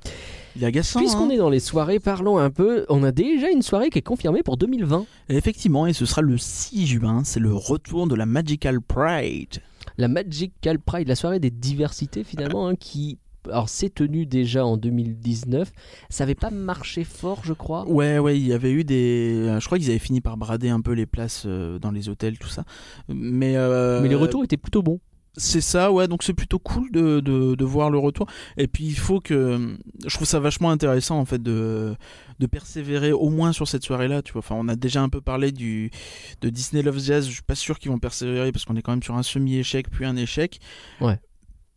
Il est agaçant. Puisqu'on hein. est dans les soirées, parlons un peu. On a déjà une soirée qui est confirmée pour 2020. Effectivement, et ce sera le 6 juin, c'est le retour de la Magical Pride. La Magical Pride, la soirée des diversités finalement, hein, qui. Alors, c'est tenu déjà en 2019. Ça avait pas marché fort, je crois. Ouais, ouais, il y avait eu des. euh, Je crois qu'ils avaient fini par brader un peu les places euh, dans les hôtels, tout ça. Mais, euh, Mais les retours étaient plutôt bons. C'est ça, ouais, donc c'est plutôt cool de, de, de voir le retour. Et puis il faut que. Je trouve ça vachement intéressant en fait de, de persévérer au moins sur cette soirée-là. Tu vois, enfin, on a déjà un peu parlé du, de Disney Love Jazz, je suis pas sûr qu'ils vont persévérer parce qu'on est quand même sur un semi-échec puis un échec.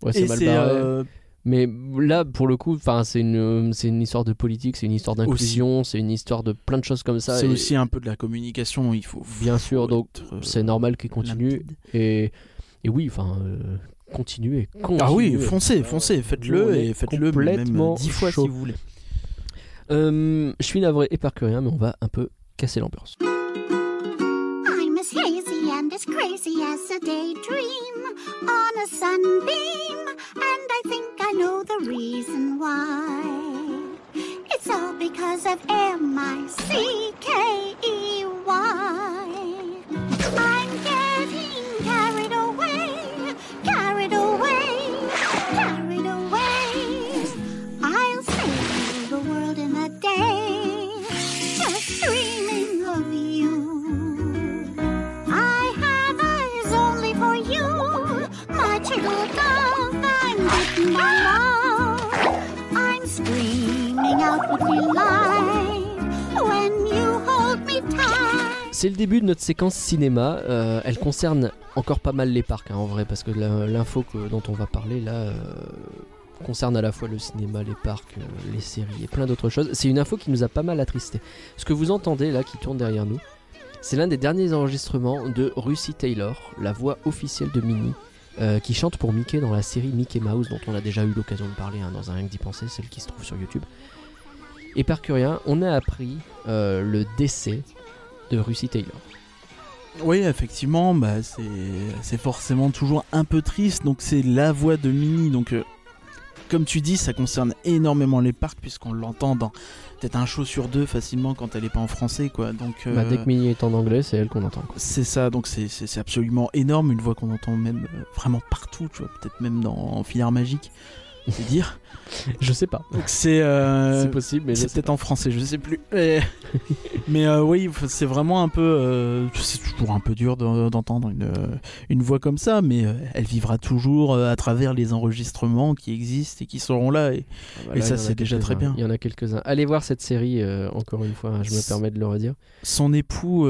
Ouais, c'est Et mal c'est. barré. euh, Mais là, pour le coup, c'est une, c'est une histoire de politique, c'est une histoire d'inclusion, c'est une histoire de plein de choses comme ça. c'est et aussi un peu de la communication, il faut. Bien sûr, donc être, euh, c'est normal qu'il continue. limpide. Et, et oui, enfin, euh, continuez, Ah oui, continuez. foncez, foncez, faites-le et faites-le complètement dix fois chaud. si vous voulez. Euh, je suis navré et rien, mais on va un peu casser l'ambiance. I'm as hazy and as crazy as a daydream on a sunbeam, and I think I know the reason why. It's all because of M-I-C-K-E-Y. I'm C'est le début de notre séquence cinéma. Euh, elle concerne encore pas mal les parcs, hein, en vrai, parce que l'info dont on va parler là euh, concerne à la fois le cinéma, les parcs, euh, les séries et plein d'autres choses. C'est une info qui nous a pas mal attristé. Ce que vous entendez là, qui tourne derrière nous, c'est l'un des derniers enregistrements de Russie Taylor, la voix officielle de Minnie. qui chante pour Mickey dans la série Mickey Mouse dont on a déjà eu l'occasion de parler hein, dans un rien d'y penser, celle qui se trouve sur YouTube. Et par Curien, on a appris euh, le décès de Russie Taylor. Oui, effectivement, bah, c'est forcément toujours un peu triste. Donc c'est la voix de Minnie. Donc euh, comme tu dis, ça concerne énormément les parcs puisqu'on l'entend dans peut-être un show sur deux facilement quand elle est pas en français, quoi. Donc euh, Bah, dès que Minnie est en anglais, c'est elle qu'on entend. c'est ça. Donc c'est- absolument énorme, une voix qu'on entend même euh, vraiment partout, tu vois, peut-être même dans Filard Magique. C'est dire. Je sais pas. C'est euh, c'est possible, mais c'est peut-être en français, je sais plus. Mais, mais, euh, oui, c'est vraiment un peu. euh, c'est toujours un peu dur d'en- d'entendre une, une voix comme ça, mais elle vivra toujours à travers les enregistrements qui existent et qui seront là. Et. Ah, bah Et ça, c'est déjà très bien. Il y en a quelques-uns. Allez voir cette série, encore une fois, hein, je me permets de le redire. son époux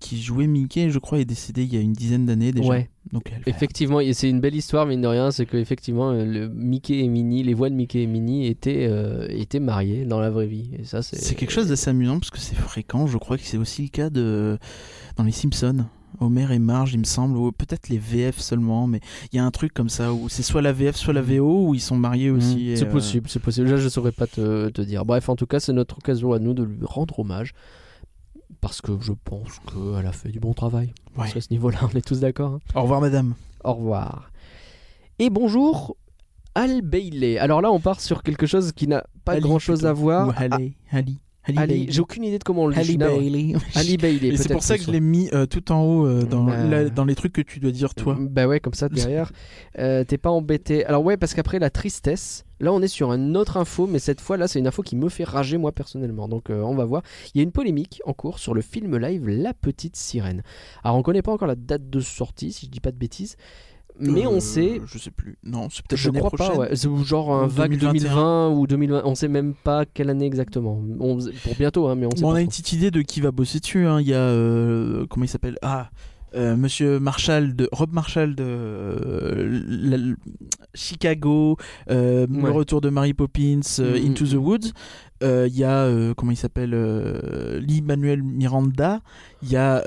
qui jouait Mickey, je crois, est décédé il y a une dizaine d'années déjà. Ouais, Donc effectivement, c'est une belle histoire, mine de rien, c'est que effectivement, euh, le Mickey et Minnie, les voix de Mickey et Minnie étaient, euh, étaient mariées dans la vraie vie. Et ça, c'est. quelque chose d'assez amusant parce que c'est fréquent. Je crois que c'est aussi le cas de dans les Simpsons. Homer et Marge, il me semble, ou peut-être les VF seulement, mais il y a un truc comme ça où c'est soit la VF, soit la VO, où ils sont mariés Mhm. aussi. C'est euh, possible, c'est possible. Là, je saurais pas te, te dire. Bref, en tout cas, c'est notre occasion à nous de lui rendre hommage. Parce que je pense qu'elle a fait du bon travail. Ouais. À ce niveau-là, on est tous d'accord. hein. Au revoir, madame. Au revoir. Et bonjour, Al Bailey. Alors là, on part sur quelque chose qui n'a pas Ali, grand-chose plutôt. à voir. Ou Ali, Ali, Ali, Ah, Ali, j'ai aucune idée de comment on le dit. Ali. Bailey. Ali Bailey. Et c'est pour ça que je l'ai mis euh, tout en haut euh, dans, Bah. la- dans les trucs que tu dois dire toi. Bah ouais, comme ça derrière. Euh, T'es pas embêté. Alors ouais, parce qu'après la tristesse, là on est sur une autre info, mais cette fois là c'est une info qui me fait rager moi personnellement. Donc euh, on va voir. Il y a une polémique en cours sur le film live La Petite Sirène. Alors on connaît pas encore la date de sortie, si je dis pas de bêtises. Mais Euh, on sait, Je sais plus. Non, c'est peut-être je crois prochaine. pas, ouais. C'est genre un vague 2021. 2020 ou 2020. On sait même pas quelle année exactement. On- pour bientôt, hein, mais on sait Bon, on pas a une petite idée de qui va bosser dessus. hein. Il y a euh, comment il s'appelle? Ah, euh, Monsieur Marshall de Rob Marshall de euh, la- Chicago, euh, Ouais. le retour de Mary Poppins, euh, Mm, Into mm, the Woods. Euh, Il y a comment il s'appelle Lee Manuel Miranda. Il y a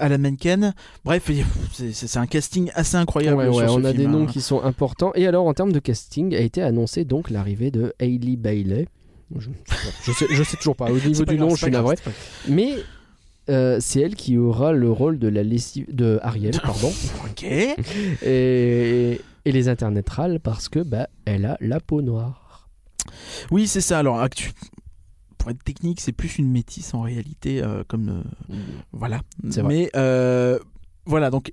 Alan Menken. Bref, c'est- un casting assez incroyable. Ouais, sur ouais, ce on a film, des hein. noms qui sont importants. Et alors, en termes de casting, a été annoncé donc l'arrivée de Hailey Bailey. Je, je sais, je sais toujours pas. Au niveau du grave, nom, je suis navré. Mais euh, c'est elle qui aura le rôle de la lessive de Ariel, pardon, Ok. et, et les internetrales parce que bah elle a la peau noire. Oui, c'est ça. Alors, actu- pour être technique, c'est plus une métisse en réalité, euh, comme euh, voilà. C'est vrai. Mais voilà, donc.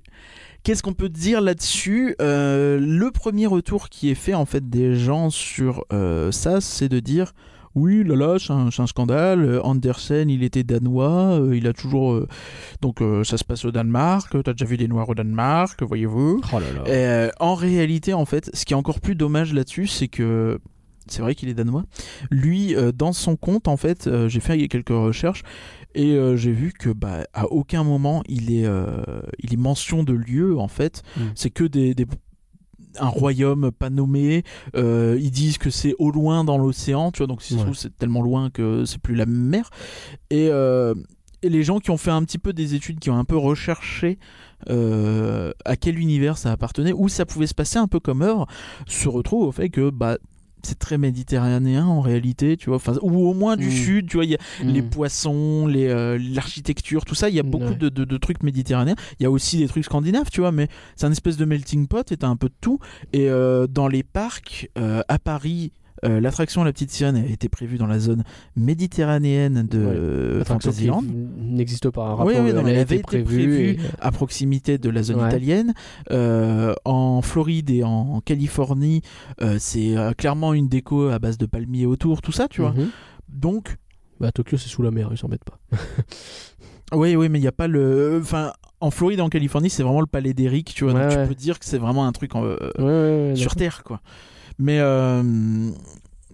Qu'est-ce qu'on peut dire là-dessus? Le premier retour qui est fait en fait des gens sur ça, c'est de dire oui, là là, c'est un, scandale. Euh, Andersen, il était danois, euh, il a toujours euh, donc euh, ça se passe au Danemark. T'as déjà vu des Noirs au Danemark, voyez-vous Oh là là. euh, en réalité, en fait, ce qui est encore plus dommage là-dessus, c'est que c'est vrai qu'il est danois. Lui, euh, dans son compte, en fait, euh, j'ai fait quelques recherches et euh, j'ai vu que bah, à aucun moment il est, euh, il est mention de lieu. En fait, Mm. c'est que des, des- un royaume pas nommé. Euh, ils disent que c'est au loin dans l'océan, tu vois. Donc si Ouais. c'est tellement loin que c'est plus la mer. Et euh, et les gens qui ont fait un petit peu des études, qui ont un peu recherché euh, à quel univers ça appartenait, où ça pouvait se passer un peu comme œuvre, se retrouvent au fait que bah, c'est très méditerranéen en réalité, tu vois, enfin, ou au moins du Mm. sud, tu vois, il y a les Mm. poissons, les, euh, l'architecture, tout ça, il y a beaucoup Ouais. de, de- de trucs méditerranéens. Il y a aussi des trucs scandinaves, tu vois, mais c'est un espèce de melting pot et t'as un peu de tout. Et euh, dans les parcs, euh, à Paris, euh, l'attraction La Petite Sirène a été prévue dans la zone méditerranéenne de Ouais. euh, Fantasyland. n'existe pas. Un Oui, rapport, oui, non, elle elle avait été été prévue. et- à proximité de la zone Ouais. italienne. Euh, en Floride et en Californie, euh, c'est clairement une déco à base de palmiers autour, tout ça, tu vois. Mhm. Donc, Bah, Tokyo, c'est sous la mer, ils s'en mettent pas. oui, oui, mais il n'y a pas le. Enfin, en Floride et en Californie, c'est vraiment le palais d'Eric, tu vois. Ouais, donc ouais. tu peux dire que c'est vraiment un truc en- Ouais, sur. Terre, quoi. Mais. euh,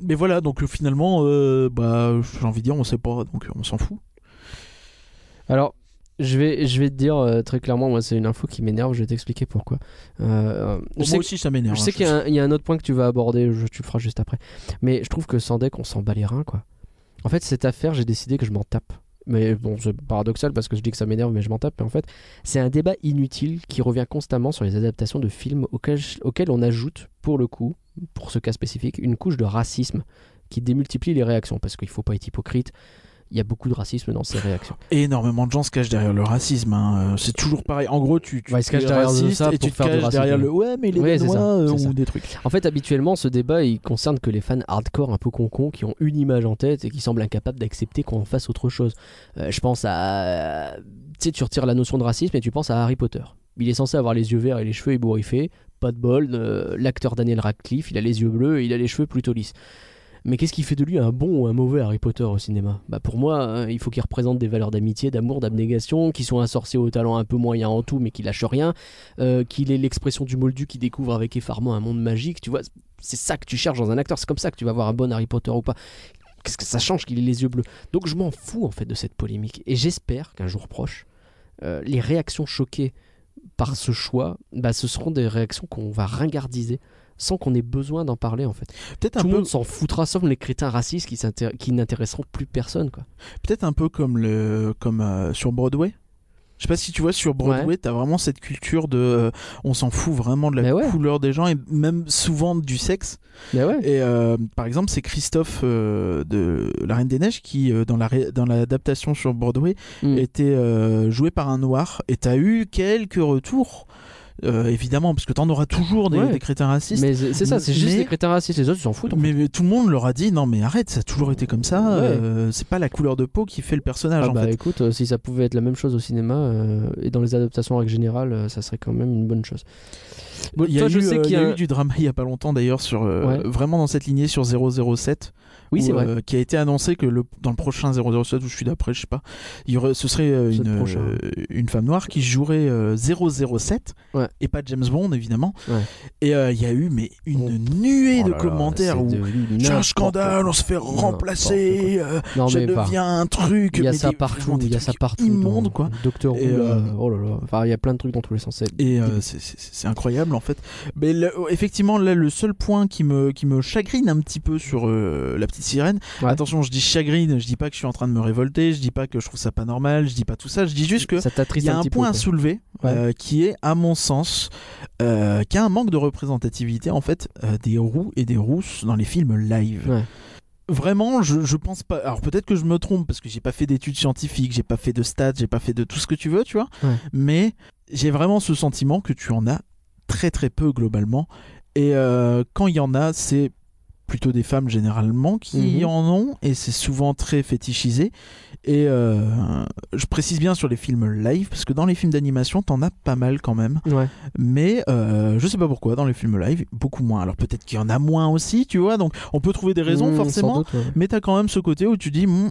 Mais voilà, donc euh, finalement, euh, bah, j'ai envie de dire, on sait pas, donc on s'en fout. Alors, je vais, je vais te dire euh, très clairement, moi, c'est une info qui m'énerve. Je vais t'expliquer pourquoi. Euh, je Moi sais, aussi, ça m'énerve. je hein, sais qu'il y, a un- il y a un autre point que tu vas aborder. Je, tu le feras juste après. Mais je trouve que sans deck, on s'en bat les reins, quoi. En fait, cette affaire, j'ai décidé que je m'en tape. Mais bon, c'est paradoxal parce que je dis que ça m'énerve, mais je m'en tape. Mais en fait, c'est un débat inutile qui revient constamment sur les adaptations de films auxquels, auxquels on ajoute, pour le coup, pour ce cas spécifique, une couche de racisme qui démultiplie les réactions. Parce qu'il faut pas être hypocrite. Il y a beaucoup de racisme dans ces réactions. Énormément de gens se cachent derrière le racisme. hein. Euh, C'est toujours pareil. En gros, tu, tu Ouais, ils se es cachent derrière raciste ça et tu te caches derrière le ouais, mais les Ouais, c'est euh, ça. ou des trucs. En fait, habituellement, ce débat, il concerne que les fans hardcore un peu concons qui ont une image en tête et qui semblent incapables d'accepter qu'on fasse autre chose. Euh, je pense à... Tu sais, tu retires la notion de racisme et tu penses à Harry Potter. Il est censé avoir les yeux verts et les cheveux ébouriffés. Pas de bol, euh, l'acteur Daniel Radcliffe, il a les yeux bleus et il a les cheveux plutôt lisses. Mais qu'est-ce qui fait de lui un bon ou un mauvais Harry Potter au cinéma? Bah pour moi, hein, il faut qu'il représente des valeurs d'amitié, d'amour, d'abnégation, qui soit un sorcier au talent un peu moyen en tout mais qui lâche rien, euh, qu'il ait l'expression du moldu qui découvre avec effarement un monde magique, tu vois, c'est ça que tu cherches dans un acteur, c'est comme ça que tu vas voir un bon Harry Potter ou pas. Qu'est-ce que ça change qu'il ait les yeux bleus? Donc je m'en fous en fait de cette polémique et j'espère qu'un jour proche, euh, les réactions choquées par ce choix, bah, ce seront des réactions qu'on va ringardiser sans qu'on ait besoin d'en parler en fait. Peut-être Tout le peu, monde s'en foutra sauf les crétins racistes qui n'intéresseront plus personne quoi. peut-être un peu comme le, comme euh, sur Broadway? Je sais pas si tu vois sur Broadway, t'as vraiment cette culture de, euh, on s'en fout vraiment de la ouais. couleur des gens et même souvent du sexe. Ouais. Et euh, par exemple, c'est Christophe euh, de La Reine des Neiges qui, dans la ré- dans l'adaptation sur Broadway, Mm. était joué par un noir. Et t'as eu quelques retours, euh, évidemment, parce que t'en auras toujours des, Ouais. des crétins racistes. Mais c'est ça, c'est juste les crétins racistes, les autres ils s'en foutent. en fait. Mais, mais tout le monde leur a dit non mais arrête ça a toujours été comme ça Ouais. euh, c'est pas la couleur de peau qui fait le personnage Ah en bah fait écoute, euh, si ça pouvait être la même chose au cinéma euh, et dans les adaptations en règle générale, ça serait quand même une bonne chose. Bon, il y a, toi, je eu, sais qu'il il y a eu du drama il y a pas longtemps d'ailleurs sur Ouais. vraiment dans cette lignée sur 007 Oui, où, c'est vrai. euh, qui a été annoncé que le, dans le prochain 007 ou je suis d'après je sais pas il y aurait, ce serait euh, une, euh, une femme noire qui jouerait euh, 007 Ouais. et pas James Bond évidemment Ouais. et il y a eu mais une Oh. nuée Oh de là là, commentaires c'est où c'est un scandale on se fait remplacer Non je deviens un truc il y a ça partout, il y a ça partout. immondes dans- quoi Docteur Et, Who, là, oh là là, enfin il y a plein de trucs dans tous les sens. Et c'est- incroyable en fait. Mais le- effectivement, là, le seul point qui me, qui me chagrine un petit peu sur la petite sirène, Ouais. attention, je dis chagrine, je dis pas que je suis en train de me révolter, je dis pas que je trouve ça pas normal, je dis pas tout ça, je dis juste que il y a un point peu, à soulever euh, qui est, à mon sens, euh, qu'il y a un manque de représentativité en fait euh, des roux et des rousses dans les films live. Ouais. Vraiment, je, je pense pas. Alors peut-être que je me trompe parce que j'ai pas fait d'études scientifiques, j'ai pas fait de stats, j'ai pas fait de tout ce que tu veux, tu vois. Ouais. Mais j'ai vraiment ce sentiment que tu en as très très peu globalement. Et euh, quand il y en a, c'est plutôt des femmes généralement qui Mhm. en ont et c'est souvent très fétichisé. Et euh, je précise bien sur les films live parce que dans les films d'animation, t'en as pas mal quand même. Ouais. Mais euh, je sais pas pourquoi dans les films live, beaucoup moins. Alors peut-être qu'il y en a moins aussi, tu vois. Donc on peut trouver des raisons Mmh, sans forcément. doute, ouais. Mais t'as quand même ce côté où tu dis, Hmm,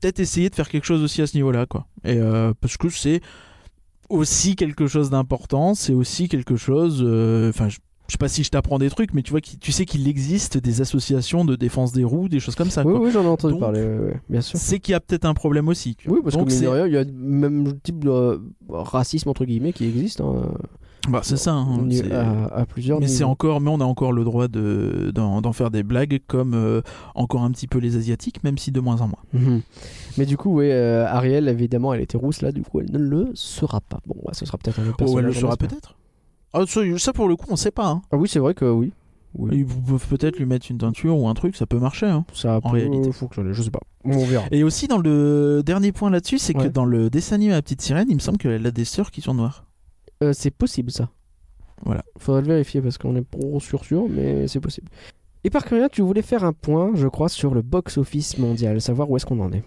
peut-être essayer de faire quelque chose aussi à ce niveau-là, quoi. Et euh, parce que c'est aussi quelque chose d'important, c'est aussi quelque chose. euh, Enfin, je sais pas si je t'apprends des trucs, mais tu vois, tu sais qu'il existe des associations de défense des roues, des choses comme ça. Oui, quoi. oui, j'en ai entendu Donc, parler, ouais, ouais, bien sûr. C'est qu'il y a peut-être un problème aussi. tu vois. Oui, parce Donc que il y a même type de euh, racisme entre guillemets qui existe hein, bah, c'est ça. hein, à, à plusieurs Mais c'est encore, mais on a encore le droit de d'en faire des blagues comme euh, encore un petit peu les asiatiques, même si de moins en moins. Mhm. Mais du coup, oui, euh, Ariel, évidemment, elle était rousse là, du coup, elle ne le sera pas. Bon, ouais, ce sera peut-être un autre Oh, elle personnage. le sera peut-être. Ah, ça, ça, pour le coup, on sait pas. hein. Ah oui, c'est vrai que oui. oui. Ils peuvent peut-être lui mettre une teinture ou un truc, ça peut marcher. hein. Ça peut réalité. fonctionner, je sais pas. On verra. Et aussi, dans le dernier point là-dessus, c'est que dans le dessin animé La Petite Sirène, il me semble qu'elle a des sœurs qui sont noires. Euh, c'est possible ça. Voilà. Faudrait le vérifier parce qu'on est pro sûr sûr, mais c'est possible. Et par curieux, tu voulais faire un point, je crois, sur le box-office mondial, savoir où est-ce qu'on en est.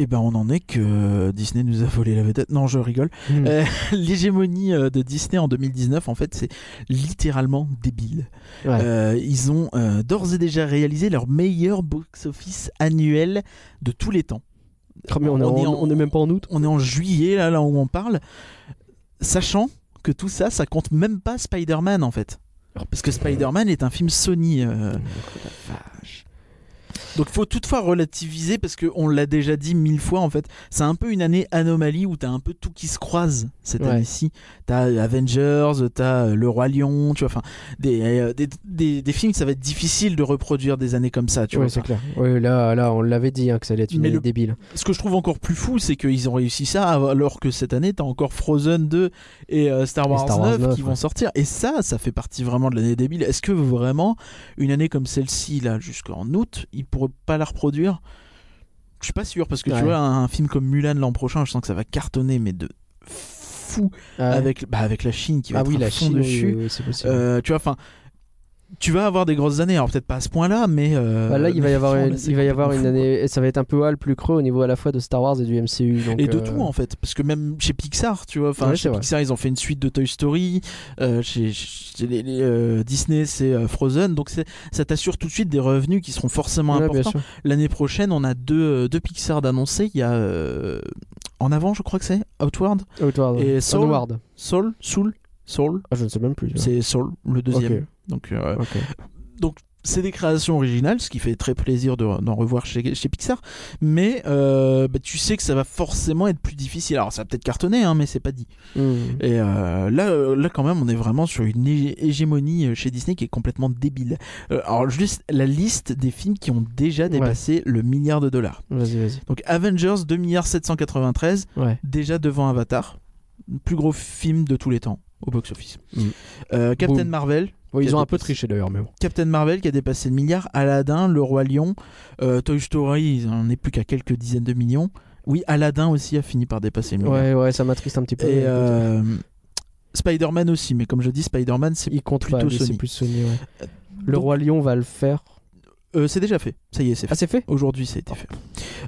Et ben, on en est que Disney nous a volé la vedette. Non, je rigole. Hmm. Euh, L'hégémonie euh, de Disney en 2019, en fait, c'est littéralement débile. Ouais. Euh, ils ont euh, d'ores et déjà réalisé leur meilleur box-office annuel de tous les temps. Oh, mais on, est en- en- on est même pas en août. on est en juillet, là, là où on parle, sachant que tout ça, ça compte même pas Spider-Man en fait. Parce que Spider-Man est un film Sony. euh, Donc faut toutefois relativiser parce qu'on l'a déjà dit mille fois en fait. C'est un peu une année anomalie où t'as un peu tout qui se croise cette Ouais. année-ci. T'as Avengers, t'as euh, Le Roi Lion, tu vois, enfin des, euh, des, des, des films, ça va être difficile de reproduire des années comme ça, tu Ouais, vois. c'est clair. Ouais, là, là, on l'avait dit hein, que ça allait être une Mais année le- débile. Ce que je trouve encore plus fou, c'est qu'ils ont réussi ça alors que cette année, t'as encore Frozen 2 et euh, Star, Et Wars Star Wars 9, 9, qui vont sortir. Et ça, ça fait partie vraiment de l'année débile. Est-ce que vraiment, une année comme celle-ci, là, jusqu'en août, ils pourraient pas la reproduire Je suis pas sûr, parce que Ouais. tu vois, un, un film comme Mulan l'an prochain, je sens que ça va cartonner, mais de fou avec, bah, avec la Chine qui va ah être oui, à la fond Chine, dessus. oui, oui, c'est possible. Euh, tu vois, enfin. Tu vas avoir des grosses années, alors peut-être pas à ce point-là, mais. euh, Bah là, il va y avoir, une, il va y avoir une fou, année, et ça va être un peu haut, le plus creux au niveau à la fois de Star Wars et du MCU. Donc, Et de euh, tout en fait, parce que même chez Pixar, tu vois, enfin Ouais, chez vrai. Pixar ils ont fait une suite de Toy Story, euh, chez, chez les, les, Disney c'est Frozen, donc ça t'assure tout de suite des revenus qui seront forcément ouais, importants. L'année prochaine on a deux, deux Pixar d'annoncer, il y a en avant je crois que c'est Outward, Outward. Et Soul. Soul, Soul, Soul, Ah, je ne sais même plus. c'est Soul le deuxième. Donc euh, donc c'est des créations originales, ce qui fait très plaisir de- d'en revoir chez, chez Pixar. Mais euh, bah, tu sais que ça va forcément être plus difficile. Alors ça va peut-être cartonner, hein, mais c'est pas dit. Hmm. Et euh, là, là quand même, on est vraiment sur une hé- hégémonie chez Disney qui est complètement débile. Euh, alors juste la liste des films qui ont déjà dépassé le milliard de dollars. Vas-y, vas-y. Donc Avengers 2 milliards 793, Ouais. déjà devant Avatar, le plus gros film de tous les temps au box-office. Mm. Euh, Captain Boom. Marvel, Ils ont un peu triché d'ailleurs, mais bon. Captain Marvel qui a dépassé le milliard, Aladdin, Le Roi Lion, euh, Toy Story, il en est plus qu'à quelques dizaines de millions. Oui, Aladdin aussi a fini par dépasser le milliard. Ouais, ouais, ça m'attriste un petit peu. Et euh, Spider-Man aussi, mais comme je dis, Spider-Man c'est il compte pas, plutôt c'est Sony. plus Sony. ouais. Le donc- Roi Lion va le faire. Euh, c'est déjà fait. Ça y est, c'est fait. Ah, c'est fait? Aujourd'hui, ça a été fait.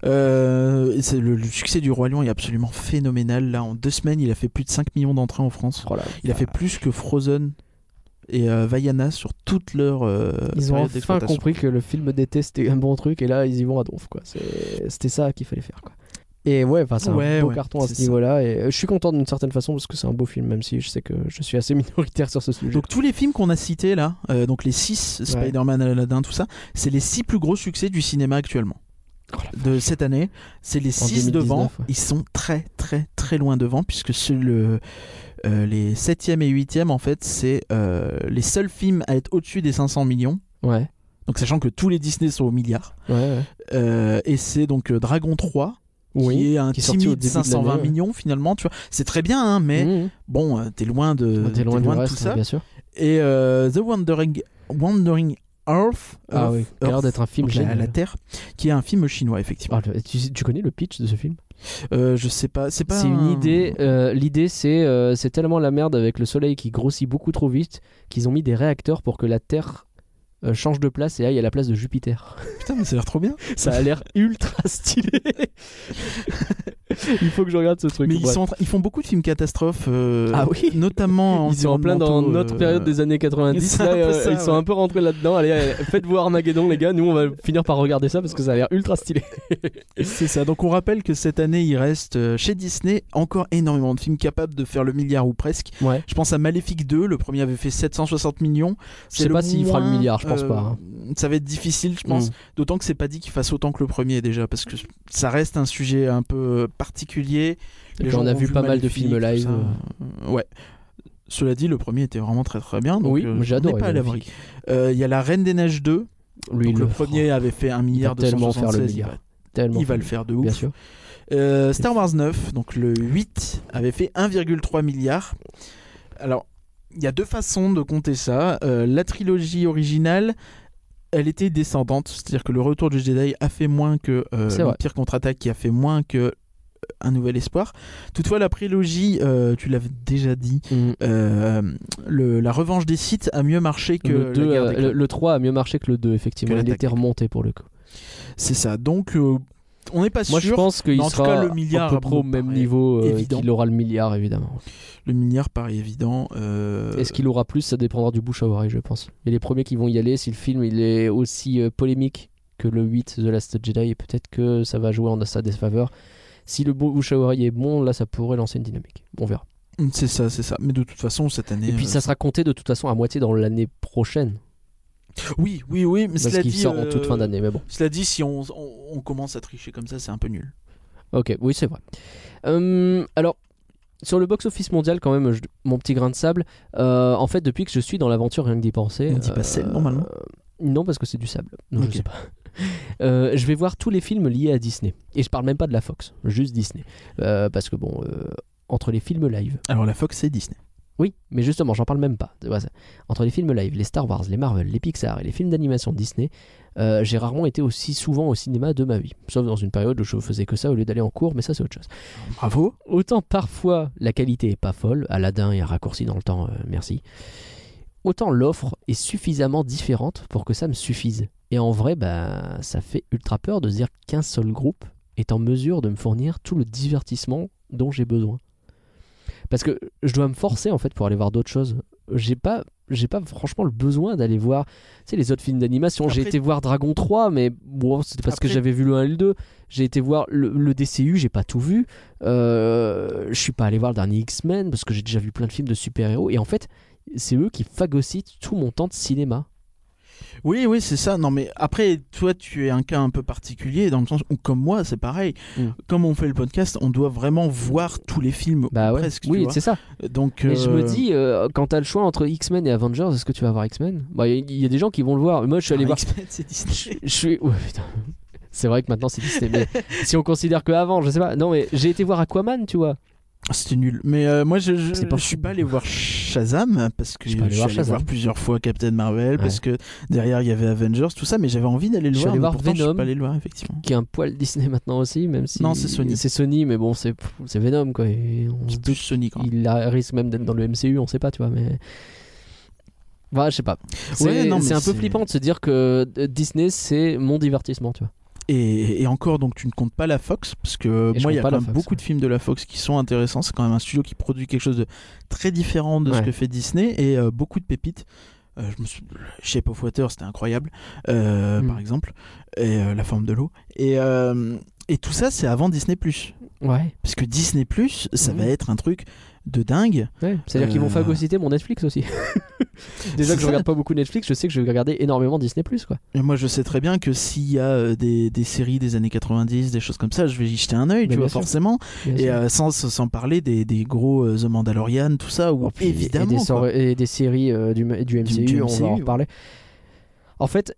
Euh, le, le succès du Roi Lion est absolument phénoménal. Là, en deux semaines, il a fait plus de 5 millions d'entrées en France. Oh là, Il a fait plus que Frozen et euh, Vaiana sur toute leur. euh, Ils ont enfin compris que le film d'été c'était un bon truc et là ils y vont à donf quoi. C'était ça qu'il fallait faire quoi. Et ouais, enfin c'est Ouais, un beau ouais, carton à ce niveau-là et euh, je suis content d'une certaine façon parce que c'est un beau film même si je sais que je suis assez minoritaire sur ce sujet. Donc tous les films qu'on a cités là, euh, donc les 6, Spider-Man, Aladdin, tout ça, c'est les 6 plus gros succès du cinéma actuellement. Oh de cette année, c'est les En 6 2019, devant. ouais. Ils sont très très très loin devant puisque c'est le, euh, les 7e et 8e en fait, c'est euh, les seuls films à être au-dessus des 500 millions. ouais, Donc sachant que tous les Disney sont au milliard. ouais, ouais. Euh, et c'est donc Dragon 3 Oui. qui est un qui est sorti au timide début de 520 l'année, ouais. millions finalement, tu vois. C'est très bien hein, mais Mmh. bon, euh, t'es loin de loin, de reste, tout ça. hein, bien sûr. Et The Wandering, Wandering Earth, Ah oui, qui a l'air d'être un film la, la Terre, qui est un film chinois effectivement. Ah, tu, tu connais le pitch de ce film? Euh, je sais pas, c'est pas. C'est une un- idée. euh, L'idée, c'est euh, c'est tellement la merde avec le soleil qui grossit beaucoup trop vite qu'ils ont mis des réacteurs pour que la Terre euh, change de place et aille à la place de Jupiter. Putain, mais ça a l'air trop bien. Ça a l'air ultra stylé. Il faut que je regarde ce truc. Mais ils, sont font beaucoup de films catastrophes, euh, Ah oui notamment Ils sont en plein dans notre euh, période des années 90. c'est Là, un peu euh, ça, ils sont un peu rentrés là-dedans. Allez, allez, faites-vous Armageddon, les gars. Nous, on va finir par regarder ça parce que ça a l'air ultra stylé. C'est ça. Donc on rappelle que cette année, il reste chez Disney encore énormément de films capables de faire le milliard ou presque. Ouais. Je pense à Maléfique 2, le premier avait fait 760 millions. Je sais pas s'il fera le milliard, je pense pas. hein. Ça va être difficile, je pense. Mm. D'autant que c'est pas dit qu'il fasse autant que le premier déjà, parce que ça reste un sujet un peu particulier. Et Les gens on a vu pas mal de films live. Euh, Ouais. Cela dit, le premier était vraiment très très bien. Donc Oui, euh, n'est pas à l'abri. Euh, Il y a La Reine des Neiges 2. Lui, donc le premier avait fait un milliard de tellement faire le 176, il milliard. va, il va le faire de Bien ouf. sûr. Euh, Star Wars 9, donc le 8, avait fait 1,3 milliard. Alors, il y a deux façons de compter ça. Euh, la trilogie originale, elle était descendante, c'est-à-dire que le Retour du Jedi a fait moins que euh, l'Empire contre-attaque, qui a fait moins que Un Nouvel Espoir. Toutefois, la prélogie, euh, tu l'avais déjà dit, Mm. euh, le- la Revanche des Sith a mieux marché que Le, la 2, guerre euh, des le, clones. le 3 a mieux marché que le 2, effectivement. Il était remonté pour le coup. C'est ça. Donc, on n'est pas Moi, je sûr. pense qu'il sera cas, le milliard à peu près au me même niveau qu'il aura le milliard, évidemment. Le milliard paraît évident. Est-ce qu'il aura plus Ça dépendra du bouche à oreille, je pense. Et les premiers qui vont y aller, si le film il est aussi polémique que le 8 The Last Jedi, peut-être que ça va jouer en sa défaveur. Si le bouche à oreille est bon, là, ça pourrait lancer une dynamique. On verra. C'est ça, c'est ça. Mais de toute façon, cette année. Et puis, euh, ça sera compté de toute façon à moitié dans l'année prochaine. Oui, oui, oui, mais Parce qu'il dit, sort en euh, toute fin d'année, mais bon. Cela dit, si on, on- on commence à tricher comme ça, c'est un peu nul. Ok, oui, c'est vrai. Hum, alors, sur le box-office mondial, quand même, je- mon petit grain de sable, euh, en fait, depuis que je suis dans l'aventure, rien que d'y penser. On dit pas sel, normalement Non, parce que c'est du sable. Donc, Ok. je sais pas. Euh, je vais voir tous les films liés à Disney. Et je parle même pas de la Fox, juste Disney. Euh, parce que bon, euh, entre les films live. Alors la Fox, c'est Disney. Oui, mais justement, j'en parle même pas. Entre les films live, les Star Wars, les Marvel, les Pixar et les films d'animation Disney, euh, j'ai rarement été aussi souvent au cinéma de ma vie. Sauf dans une période où je faisais que ça au lieu d'aller en cours, mais ça c'est autre chose. Bravo. Autant parfois la qualité est pas folle, Aladdin est un raccourci dans le temps, euh, merci. Autant l'offre est suffisamment différente pour que ça me suffise. Et en vrai, bah, ça fait ultra peur de se dire qu'un seul groupe est en mesure de me fournir tout le divertissement dont j'ai besoin. Parce que je dois me forcer en fait pour aller voir d'autres choses. J'ai pas, j'ai pas franchement le besoin d'aller voir, tu sais, les autres films d'animation. J'ai été voir Dragon 3, mais bon, c'était parce que j'avais vu le 1 et le 2. J'ai été voir le, le DCU, j'ai pas tout vu. Euh, je suis pas allé voir le dernier X-Men parce que j'ai déjà vu plein de films de super-héros. Et en fait, c'est eux qui phagocytent tout mon temps de cinéma. Oui, oui, c'est ça. Non, mais après, toi, tu es un cas un peu particulier dans le sens où, comme moi, c'est pareil. Mm. Comme on fait le podcast, on doit vraiment voir tous les films, Bah ou ouais. presque. oui, c'est ça. Donc, Mais je euh, me dis, euh, quand t'as le choix entre X-Men et Avengers, est-ce que tu vas voir X-Men? Bah, il y, y a des gens qui vont le voir. Moi, je suis allé ah, voir. X-Men, c'est Disney. Je suis. ouais, putain. C'est vrai que maintenant c'est Disney, mais si on considère que avant, je sais pas. Non, mais j'ai été voir Aquaman, tu vois. C'était nul. Mais euh, moi, je, je, je suis pas allé voir Shazam parce que Je suis je allé suis voir allé Shazam. voir plusieurs fois Captain Marvel Ouais. parce que derrière il y avait Avengers, tout ça, mais j'avais envie d'aller le voir. allé voir pourtant, je suis pas allé le voir effectivement. Qui est un poil Disney maintenant aussi, même si. Non, c'est Sony. C'est Sony, mais bon, c'est Venom, quoi. C'est plus Sony quand même. Il a- risque même d'être dans le MCU, on sait pas, tu vois, mais. Voilà, je sais pas. C'est Ouais, un peu flippant de se dire que euh, Disney, c'est mon divertissement, tu vois. Et, et encore, donc tu ne comptes pas la Fox, parce que Et moi, il y a quand même Fox, beaucoup ouais. de films de la Fox qui sont intéressants. C'est quand même un studio qui produit quelque chose de très différent de ce que fait Disney et euh, beaucoup de pépites. Euh, je me suis... Shape of Water, c'était incroyable, euh, Mm. par exemple, et euh, La forme de l'eau. Et, et tout ça, c'est avant Disney Ouais. Parce que Disney ça Mhm. va être un truc de dingue. ouais. C'est-à-dire qu'ils vont Euh, phagocyter mon Netflix aussi. Déjà que je regarde pas beaucoup Netflix, je sais que je vais regarder énormément Disney, quoi. Et moi, je sais très bien que s'il y a euh, des, des séries des années 90, des choses comme ça, je vais y jeter un œil, tu vois, sûr. forcément. Bien Et euh, sans, sans parler des, des gros euh, The Mandalorian, tout ça, où Oh, évidemment. Et des, et séries du, du MCU, du on va en reparler. En fait,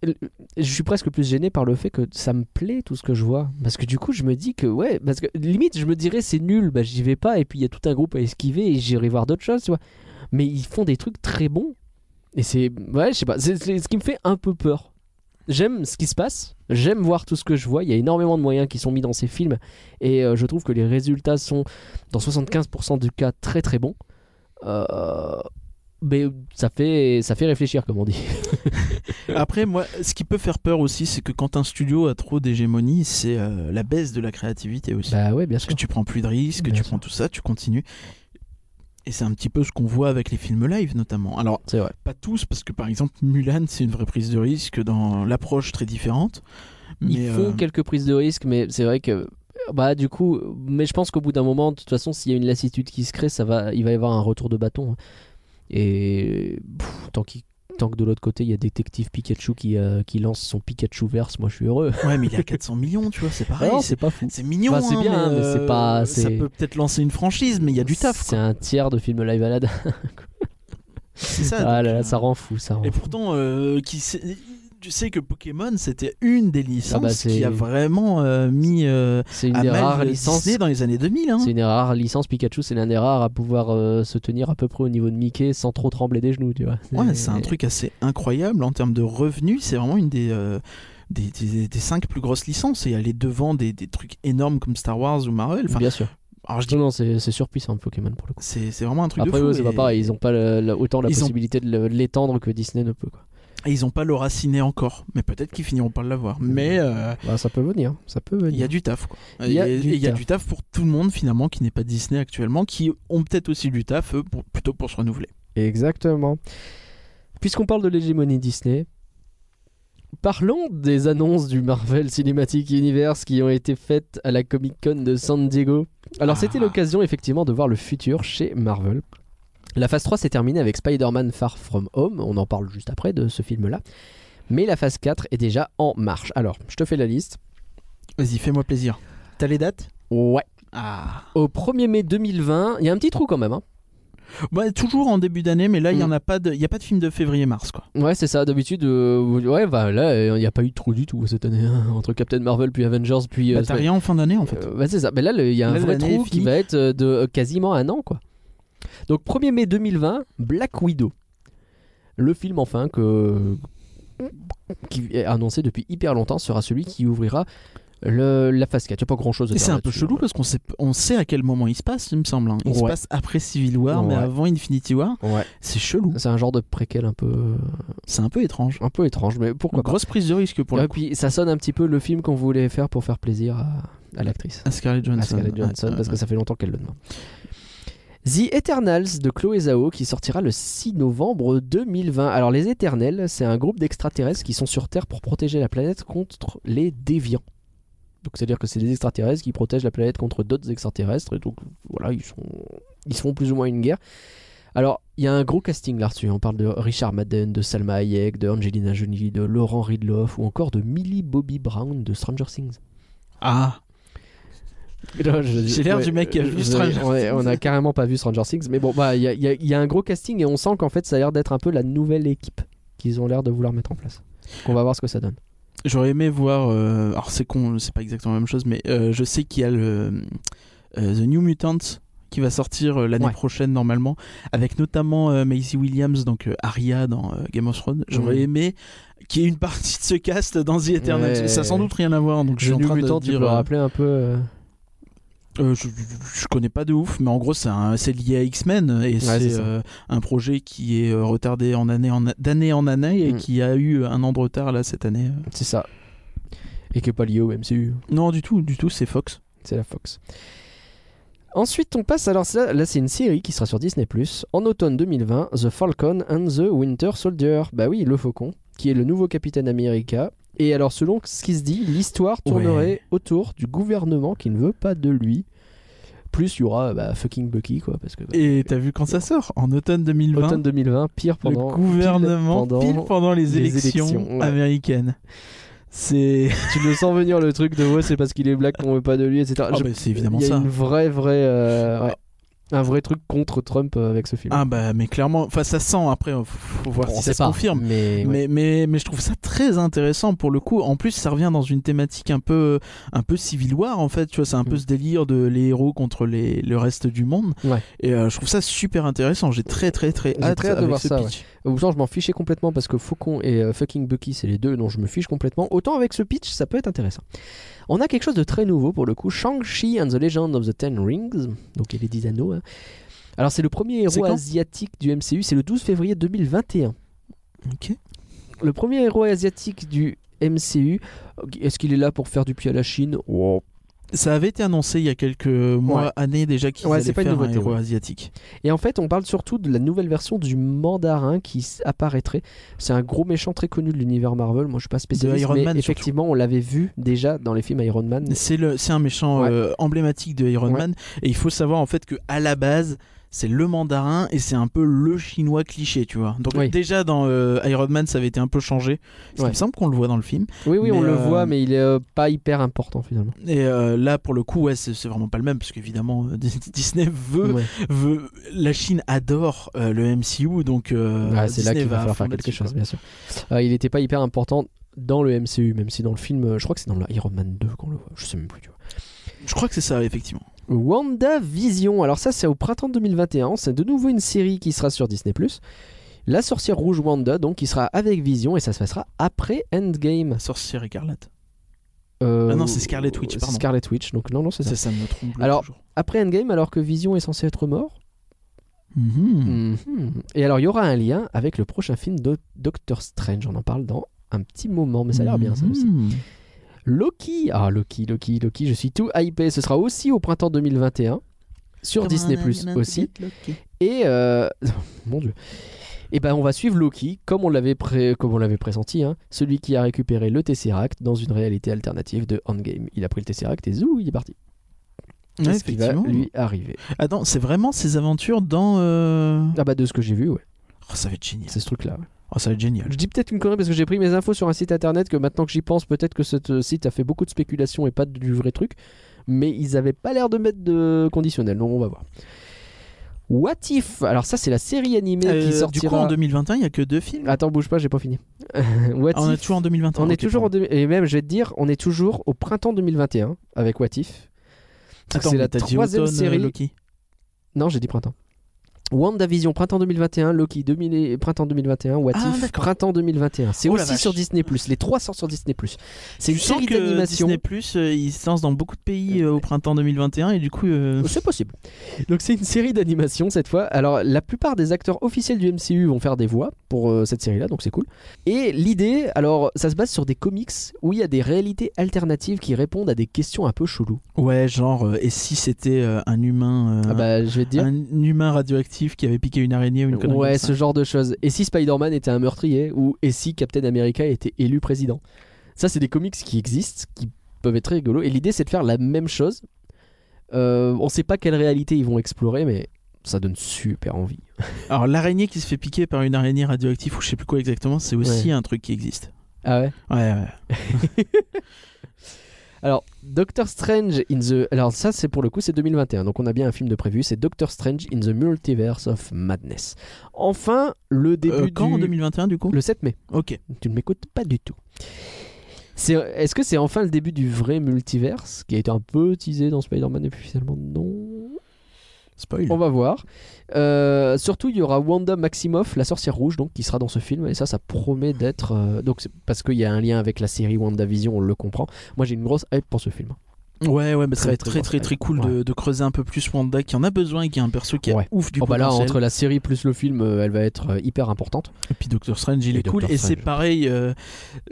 je suis presque plus gêné par le fait que ça me plaît tout ce que je vois. Parce que du coup, je me dis que, ouais, parce que limite, je me dirais c'est nul, bah j'y vais pas, et puis il y a tout un groupe à esquiver, et j'irai voir d'autres choses, tu vois. Mais ils font des trucs très bons. Et c'est, ouais, je sais pas, c'est c'est ce qui me fait un peu peur. J'aime ce qui se passe, j'aime voir tout ce que je vois. Il y a énormément de moyens qui sont mis dans ces films, et euh, je trouve que les résultats sont, dans 75% du cas, très très bons. Euh, mais ça fait, ça fait réfléchir, comme on dit. Après, moi, ce qui peut faire peur aussi, c'est que quand un studio a trop d'hégémonie, c'est euh, la baisse de la créativité aussi. bah ouais, bien Parce sûr. que tu prends plus de risques, Bien tu sûr. prends tout ça, tu continues. Et c'est un petit peu ce qu'on voit avec les films live, notamment. Alors, C'est vrai. pas tous, parce que par exemple, Mulan, c'est une vraie prise de risque dans l'approche très différente. Ils Mais, font euh, quelques prises de risque, mais c'est vrai que. Bah, du coup, mais je pense qu'au bout d'un moment, de toute façon, s'il y a une lassitude qui se crée, ça va, il va y avoir un retour de bâton. Et pff, tant, qu'il- tant que de l'autre côté, il y a Détective Pikachu qui, euh, qui lance son Pikachu verse, moi je suis heureux. Ouais, mais il y a 400 millions, tu vois, c'est pareil. Ah c'est pas fou. c'est mignon, Bah, c'est hein, bien, mais euh, c'est pas- Ça peut peut-être lancer une franchise, mais il y a du taf. C'est un tiers de film live Aladdin. C'est ça. Ah donc, là là, euh, ça rend fou, ça rend Et pourtant, euh, qui sait- tu sais que Pokémon, c'était une des licences Ah bah, qui a vraiment euh, mis euh, C'est une à des mal rares licences. Disney dans les années 2000. Hein. C'est une des rares licences Pikachu, c'est l'un des rares à pouvoir euh, se tenir à peu près au niveau de Mickey sans trop trembler des genoux, tu vois. Ouais, c'est un truc assez incroyable en termes de revenus. C'est vraiment une des, des, des- des cinq plus grosses licences et elle est devant des, des trucs énormes comme Star Wars ou Marvel. Enfin, Bien sûr. alors je dis, Non, non, c'est c'est surpuissant Pokémon pour le coup. c'est c'est vraiment un truc Après, de fou. eux, c'est et- pas pareil, ils ont pas le- le- autant la Ils possibilité de l'étendre que Disney ne peut. Quoi. Et ils ont pas le raciné encore, mais peut-être qu'ils finiront par l'avoir. Mais euh, Bah, ça peut venir, ça peut venir. il y a du taf. Il y a du y a taf. du taf pour tout le monde finalement qui n'est pas Disney actuellement, qui ont peut-être aussi du taf eux, pour- plutôt pour se renouveler. Exactement. Puisqu'on parle de l'hégémonie Disney, parlons des annonces du Marvel Cinematic Universe qui ont été faites à la Comic Con de San Diego. Alors, Ah. c'était l'occasion effectivement de voir le futur chez Marvel. La phase 3 s'est terminée avec Spider-Man Far From Home, on en parle juste après de ce film-là. Mais la phase 4 est déjà en marche. Alors, je te fais la liste. Vas-y, fais-moi plaisir. T'as les dates? Ouais. Ah. Au 1er mai 2020, il y a un petit trou quand même. Hein. Bah, toujours en début d'année, mais là, il y Mm. en a pas de, il y a pas de film de février-mars, quoi. Ouais, c'est ça. D'habitude, euh, ouais, bah là, il n'y a pas eu de trou du tout cette année. hein. Entre Captain Marvel, puis Avengers, puis. Bah, euh, t'as rien en fin d'année, en fait. Euh, bah, c'est ça. Mais là, il y a un Là, vrai trou qui va être euh, de euh, quasiment un an, quoi. Donc 1er mai 2020, Black Widow. Le film, enfin, que qui est annoncé depuis hyper longtemps sera celui qui ouvrira le, la phase 4. Il n'y a pas grand chose à Et c'est un peu chelou hein. parce qu'on sait, on sait à quel moment il se passe, il me semble. hein. Il se passe après Civil War, mais avant Infinity War. Ouais. C'est chelou. C'est un genre de préquel un peu, C'est un peu étrange. un peu étrange, mais pourquoi pas. Grosse prise de risque pour Et le coup. puis ça sonne un petit peu le film qu'on voulait faire pour faire plaisir à, à l'actrice. À Scarlett Johansson. à Scarlett Johansson Ouais, parce que ça fait longtemps qu'elle le demande. The Eternals de Chloé Zhao qui sortira le 6 novembre 2020. Alors les Éternels, c'est un groupe d'extraterrestres qui sont sur Terre pour protéger la planète contre les déviants. Donc c'est-à-dire que c'est des extraterrestres qui protègent la planète contre d'autres extraterrestres et donc voilà, ils sont ils font plus ou moins une guerre. Alors, il y a un gros casting là-dessus. On parle de Richard Madden, de Salma Hayek, de Angelina Jolie, de Laurent Ridloff ou encore de Millie Bobby Brown de Stranger Things. Ah, J'ai l'air du mec qui a vu je- Stranger ouais, Things. On a carrément pas vu Stranger Things, mais bon, bah il y a, y y un gros casting et on sent qu'en fait ça a l'air d'être un peu la nouvelle équipe qu'ils ont l'air de vouloir mettre en place. On va voir ce que ça donne. j'aurais aimé voir. euh, alors c'est con, c'est pas exactement la même chose, mais euh, je sais qu'il y a le euh, The New Mutants qui va sortir euh, l'année Ouais. prochaine normalement, avec notamment euh, Maisie Williams, donc euh, Arya dans euh, Game of Thrones. J'aurais Mhm. aimé qu'il y ait une partie de ce cast dans The Eternals. Ouais. Ça a sans doute rien à voir, donc je suis en New train Mutant, de tu dire. peux euh, rappeler un peu. Euh, je, je connais pas de ouf, mais en gros c'est lié à X-Men et c'est euh, un projet qui est euh, retardé en année en d'année en année et Mm. qui a eu un an de retard là cette année. C'est ça. Et qui est pas lié au MCU. Non du tout, du tout, c'est Fox. C'est la Fox. Ensuite, on passe. Alors, ça, là, c'est une série qui sera sur Disney en automne 2020 The Falcon and the Winter Soldier. Bah oui, le Faucon, qui est le nouveau capitaine America. Et alors, selon ce qui se dit, l'histoire tournerait Ouais. autour du gouvernement qui ne veut pas de lui. Plus, il y aura bah, fucking Bucky, quoi. Parce que, Et t'as vu quand ça sort En automne 2020. automne 2020, pire pendant. le gouvernement pile pile pendant- les, les élections, élections, ouais. américaines. C'est tu le sens venir le truc de ouais, c'est parce qu'il est black qu'on veut pas de lui, etc. Ah Je- bah, c'est évidemment Il y a ça. une vraie, vraie. euh, ouais, un vrai truc contre Trump euh, avec ce film. Ah bah mais clairement, enfin ça sent après, faut, faut voir si ça se confirme. Mais, ouais. Mais, mais, mais je trouve ça très intéressant pour le coup. En plus, ça revient dans une thématique un peu, un peu Civil War en fait. Tu vois, c'est un peu Mm. ce délire de les héros contre les, le reste du monde. Ouais. Et euh, je trouve ça super intéressant. J'ai très très très hâte très hâte de voir ce ça, pitch. Autant je m'en fichais complètement parce que Faucon et euh, fucking Bucky, c'est les deux dont je me fiche complètement. Autant avec ce pitch, ça peut être intéressant. On a quelque chose de très nouveau pour le coup Shang-Chi and the Legend of the Ten Rings. Donc il y a les 10 anneaux. hein. Alors c'est le premier héros asiatique du MCU, c'est le 12 février 2021. Ok. Le premier héros asiatique du MCU, est-ce qu'il est là pour faire du pied à la Chine? Oh. Ça avait été annoncé il y a quelques mois, Ouais. années déjà qu'ils Ouais, allaient pas une faire un héros ouais. asiatique. Et en fait, on parle surtout de la nouvelle version du mandarin qui apparaîtrait. C'est un gros méchant très connu de l'univers Marvel. Moi, je suis pas spécialiste, Iron mais Man, effectivement, on l'avait vu déjà dans les films Iron Man. C'est le, c'est un méchant euh, emblématique de Iron. Man. Et il faut savoir en fait que à la base, c'est le mandarin et c'est un peu le chinois cliché, tu vois. Donc Oui. déjà dans euh, Iron Man, ça avait été un peu changé. Il Ouais. me semble qu'on le voit dans le film. Oui, oui, on le euh, voit, mais il est euh, pas hyper important finalement. Et là, pour le coup, ouais, c'est vraiment pas le même parce qu'évidemment, Disney veut, Ouais. veut, la Chine adore le MCU, donc Ouais, c'est là qu'il va faire quelque chose, quoi. bien sûr. Il n'était pas hyper important dans le MCU, même si dans le film, je crois que c'est dans Iron Man 2 qu'on le voit. Je sais même plus, tu vois. Je crois que c'est ça, effectivement. WandaVision, alors ça c'est au printemps 2021, c'est de nouveau une série qui sera sur Disney+. La sorcière rouge Wanda, donc qui sera avec Vision et ça se passera après Endgame. Sorcière écarlate. Euh, Ah non, c'est Scarlet Witch, pardon. Scarlet Witch, donc non, non, c'est ça. Ça me trompe. Alors- toujours. Après Endgame, alors que Vision est censé être mort. Mhm. Mhm. Et alors il y aura un lien avec le prochain film de Doctor Strange, on en parle dans un petit moment, mais ça a l'air bien ça aussi. Loki, ah Loki, Loki, Loki, je suis tout hypé. Ce sera aussi au printemps 2021 sur Disney Plus aussi. Et euh, mon dieu. Et ben on va suivre Loki comme on l'avait pré- comme on l'avait pressenti, hein, celui qui a récupéré le Tesseract dans une réalité alternative de Endgame. Il a pris le Tesseract et zou, il est parti. Qu'est-ce Ouais, qui va lui arriver Attends, c'est vraiment ses aventures dans. euh, Ah bah de ce que j'ai vu, ouais, Oh, ça va être génial. c'est ce truc-là. ouais. Oh, ça va être génial. Je dis peut-être une connerie parce que j'ai pris mes infos sur un site internet que maintenant que j'y pense, peut-être que ce euh, site a fait beaucoup de spéculation et pas du vrai truc. Mais ils avaient pas l'air de mettre de conditionnel, donc on va voir. What If? Alors ça c'est la série animée Euh, qui du sortira... coup, en 2021, il y a que deux films? Attends, bouge pas, j'ai pas fini. What Ah, on est toujours en 2021. On est toujours en et même je vais te dire, on est toujours au printemps 2021 avec What If. Attends, c'est la troisième automne, euh, série. Loki. Non, j'ai dit printemps. WandaVision printemps 2021, Loki 2000 et- printemps 2021, What Ah, If printemps 2021. C'est Oh aussi sur Disney Les trois sortent sur Disney C'est une sens série d'animation. Disney Plus, euh, il se lance dans beaucoup de pays euh, au printemps 2021 et du coup. euh, C'est possible. Donc c'est une série d'animation cette fois. Alors la plupart des acteurs officiels du MCU vont faire des voix pour euh, cette série-là, donc c'est cool. Et l'idée, alors ça se base sur des comics où il y a des réalités alternatives qui répondent à des questions un peu cheloues. Ouais, genre, euh, et si c'était euh, un humain. euh, Ah bah je vais te dire. Un humain radioactif qui avait piqué une araignée ou une connerie Ouais, ce genre de choses. Et si Spider-Man était un meurtrier ou et si Captain America était élu président? Ça, c'est des comics qui existent, qui peuvent être très rigolos. Et l'idée, c'est de faire la même chose. Euh, on sait pas quelle réalité ils vont explorer, mais ça donne super envie. Alors, l'araignée qui se fait piquer par une araignée radioactive ou je sais plus quoi exactement, c'est aussi Ouais. un truc qui existe. Ah ouais? Ouais, ouais. Alors, Doctor Strange in the. Alors, ça, c'est pour le coup, c'est 2021. Donc, on a bien un film de prévu. C'est Doctor Strange in the Multiverse of Madness. Enfin, le début Euh, quand du. en 2021 du coup Le 7 mai. Ok. Tu ne m'écoutes pas du tout. Est-ce que c'est enfin le début du vrai multiverse qui a été un peu teasé dans Spider-Man et puis finalement non Spoil. On va voir. Euh, surtout, il y aura Wanda Maximoff, la sorcière rouge, donc qui sera dans ce film et ça, ça promet d'être. euh, Donc, parce qu'il y a un lien avec la série WandaVision, on le comprend. Moi, j'ai une grosse hype pour ce film. Ouais, ouais, mais ça va être très très très cool de, de creuser un peu plus Wanda qui en a besoin et qui est un perso qui est Ouais. ouf du Oh, bah là, entre la série plus le film, euh, elle va être hyper importante. Et puis Doctor Strange, il Et est cool. Et c'est pareil, euh,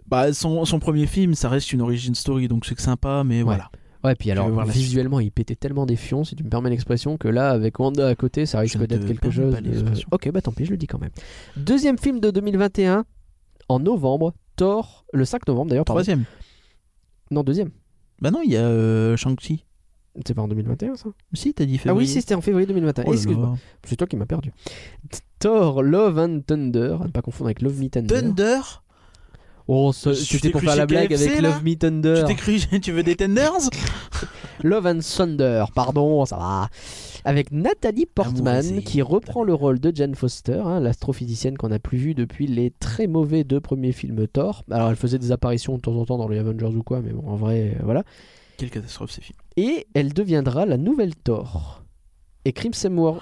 bah, son, son premier film, ça reste une origin story, donc c'est sympa, mais voilà. Ouais, puis alors visuellement, il pétait tellement des fions, si tu me permets l'expression, que là, avec Wanda à côté, ça risque d'être quelque chose. de-. Ok, bah tant pis, je le dis quand même. Deuxième film de 2021, en novembre, Thor, le 5 novembre d'ailleurs, pardon. Troisième. Non, deuxième. Bah non, il y a euh, Shang-Chi. C'est pas en 2021 ça? Si, t'as dit Ah février. oui, si, c'était en février 2021. Oh là Excuse-moi, c'est toi qui m'as perdu. Thor, Love and Thunder, à ne pas confondre avec Love Me Thunder. Thunder? Oh, c'était t'es pour faire la blague KFC, avec Love Me Thunder. Tu t'es cru, tu veux des tenders Love and Thunder, pardon, ça va. Avec Nathalie Portman Amour qui reprend le rôle de Jane Foster, hein, l'astrophysicienne qu'on n'a plus vue depuis les très mauvais deux premiers films Thor. Alors elle faisait des apparitions de temps en temps dans les Avengers ou quoi, mais bon, en vrai, euh, voilà. Quelle catastrophe ces films. Et elle deviendra la nouvelle Thor. Et Crimson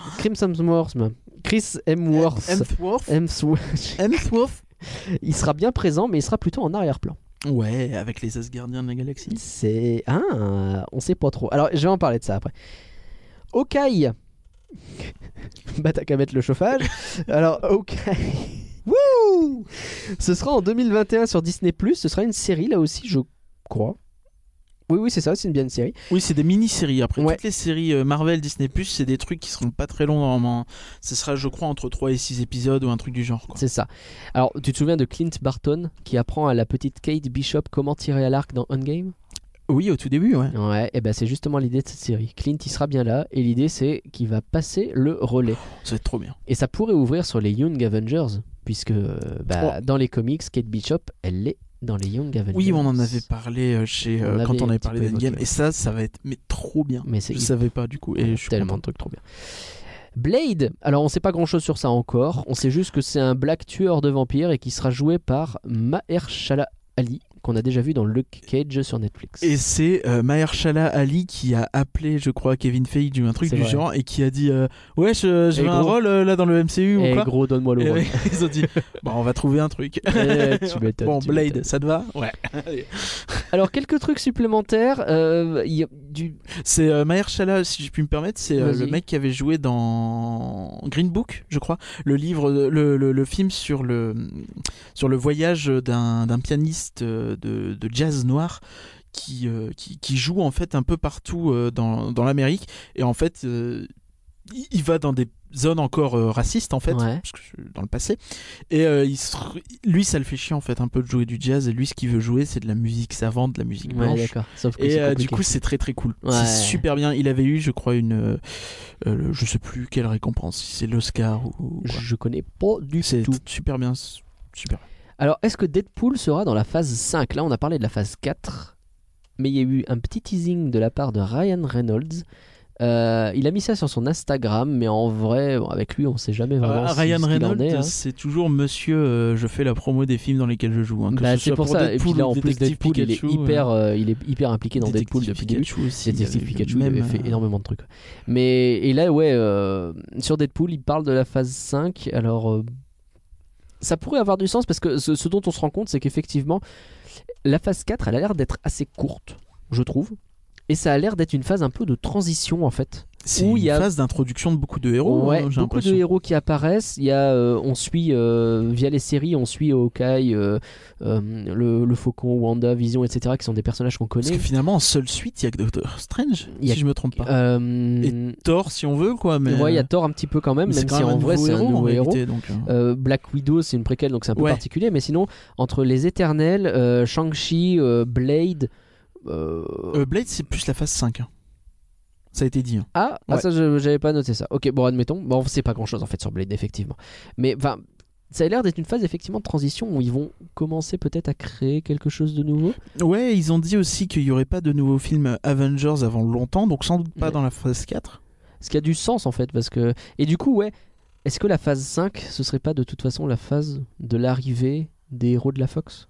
Chris Hemsworth, Hemsworth Hemsworth, Hemsworth il sera bien présent, mais il sera plutôt en arrière-plan. Ouais, avec les Asgardiens de la galaxie. C'est. Ah, on sait pas trop. Alors, je vais en parler de ça après. Hawkeye. bah, t'as qu'à mettre le chauffage. Alors, Hawkeye. Wouh Ce sera en 2021 sur Disney. Ce sera une série, là aussi, je crois. Oui, oui, c'est ça, c'est une bien série. Oui, c'est des mini-séries. Après, Ouais. toutes les séries euh, Marvel, Disney+, c'est des trucs qui seront pas très longs normalement. Ce sera, je crois, entre 3 et 6 épisodes ou un truc du genre. C'est ça. Alors, tu te souviens de Clint Barton qui apprend à la petite Kate Bishop comment tirer à l'arc dans Endgame? Oui, au tout début, ouais. Ouais, et ben c'est justement l'idée de cette série. Clint, il sera bien là, et l'idée c'est qu'il va passer le relais. Ça va être trop bien. Et ça pourrait ouvrir sur les Young Avengers, puisque euh, bah, dans les comics, Kate Bishop, elle l'est dans les Young Avengers. Oui, on en avait parlé euh, chez, euh, quand on avait parlé d'Endgame. Et ça, ça va être mais trop bien. Mais Je savais pas du coup. Et je suis tellement de trucs trop bien. Blade, alors on sait pas grand chose sur ça encore, on sait juste que c'est un black tueur de vampires et qui sera joué par Mahershala Ali, qu'on a déjà vu dans Luke Cage sur Netflix. Et c'est euh, Mahershala Ali qui a appelé, je crois, Kevin Feige ou un truc du vrai. genre et qui a dit euh, Ouais, je, je Et veux un rôle euh, là dans le MCU ou Eh, quoi gros, donne-moi le Et rôle. Ils ont dit Bon, on va trouver un truc. Eh, tu bon, tu Blade, ça te va Ouais. Alors quelques trucs supplémentaires, euh, y a du... C'est euh, Mahershala, si je puis me permettre, c'est le mec qui avait joué dans Green Book, je crois, le livre, le, le, le film sur le, sur le voyage d'un pianiste de, de jazz noir. Qui, euh, qui, qui joue en fait un peu partout euh, dans, dans l'Amérique et en fait euh, il- va dans des zones encore racistes en fait, Ouais. parce que dans le passé. Et il se- lui, ça le fait chier en fait un peu de jouer du jazz. Et lui, ce qu'il veut jouer, c'est de la musique savante, de la musique blanche. d'accord. Sauf que Et c'est du coup, c'est très très cool. Ouais. C'est super bien. Il avait eu, je crois, une, je sais plus quelle récompense, si c'est l'Oscar ou. je connais pas du C'est tout. super bien, super. Alors, est-ce que Deadpool sera dans la phase 5 Là, on a parlé de la phase 4, mais il y a eu un petit teasing de la part de Ryan Reynolds. Euh, il a mis ça sur son Instagram, mais en vrai, bon, avec lui, on sait jamais vraiment Euh, Ryan ce Reynolds, hein. c'est toujours Monsieur. euh, je fais la promo des films dans lesquels je joue. hein, Bah, ce c'est pour ça. Et puis là, en plus, Deadpool, il est hyper, euh, il est hyper impliqué dans Deadpool Détective depuis le début. Pikachu aussi. Détective Pikachu, même, fait énormément de trucs. Mais et là, ouais, sur Deadpool, il parle de la phase 5. Alors, ça pourrait avoir du sens parce que ce, dont on se rend compte, c'est qu'effectivement, la phase 4, elle a l'air d'être assez courte, je trouve. Et ça a l'air d'être une phase un peu de transition en fait. C'est où une il y a- phase d'introduction de beaucoup de héros. ouais, hein, beaucoup de héros qui apparaissent. Il y a, euh, on suit euh, via les séries, on suit Hawkeye, euh, le, le Faucon, Wanda, Vision, etc. qui sont des personnages qu'on Parce connaît. que finalement, en seule suite, il y a que Doctor Strange, Il y a- si je me trompe pas. Euh, Thor, si on veut, quoi. Mais ouais, il y a Thor un petit peu quand même, mais même si en un vrai c'est un nouveau héros. réalité, donc, Euh, Black Widow, c'est une préquelle, donc c'est un peu Ouais. particulier. Mais sinon, entre les Éternels, Shang-Chi, Blade. Blade, c'est plus la phase 5. hein. Ça a été dit. hein. Ah, ah, ça, j'avais pas noté ça. Ok, bon, admettons. Bon, c'est pas grand chose en fait sur Blade, effectivement. Mais enfin, ça a l'air d'être une phase effectivement de transition où ils vont commencer peut-être à créer quelque chose de nouveau. Ouais, ils ont dit aussi qu'il y aurait pas de nouveaux films Avengers avant longtemps, donc sans doute pas Ouais. dans la phase 4. Ce qui a du sens en fait, parce que. Et du coup, ouais, est-ce que la phase 5, ce serait pas de toute façon la phase de l'arrivée des héros de la Fox?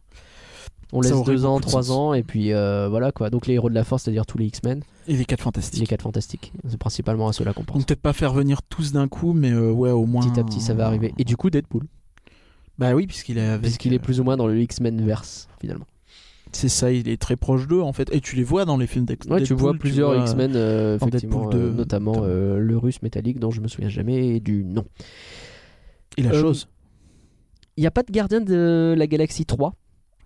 On laisse deux ans, trois ans, et puis euh, voilà quoi. Donc les héros de la Force, c'est-à-dire tous les X-Men, Et les 4 les fantastiques. 4 fantastiques. C'est principalement à ceux-là qu'on pense. Donc peut-être pas faire venir tous d'un coup, mais euh, ouais, au moins. Petit à petit, ça va arriver. Et du coup, Deadpool. Bah oui, puisqu'il est avec. Puisqu'il est euh, plus ou moins dans le X-Men verse, finalement. C'est ça, il est très proche d'eux en fait. Et tu les vois dans les films d'Ex- Ouais, tu vois plusieurs vois- X-Men, euh, effectivement, Deadpool 2, notamment le russe métallique dont je me souviens jamais du nom. Et la chose. Il n'y a pas de gardien de la galaxie 3.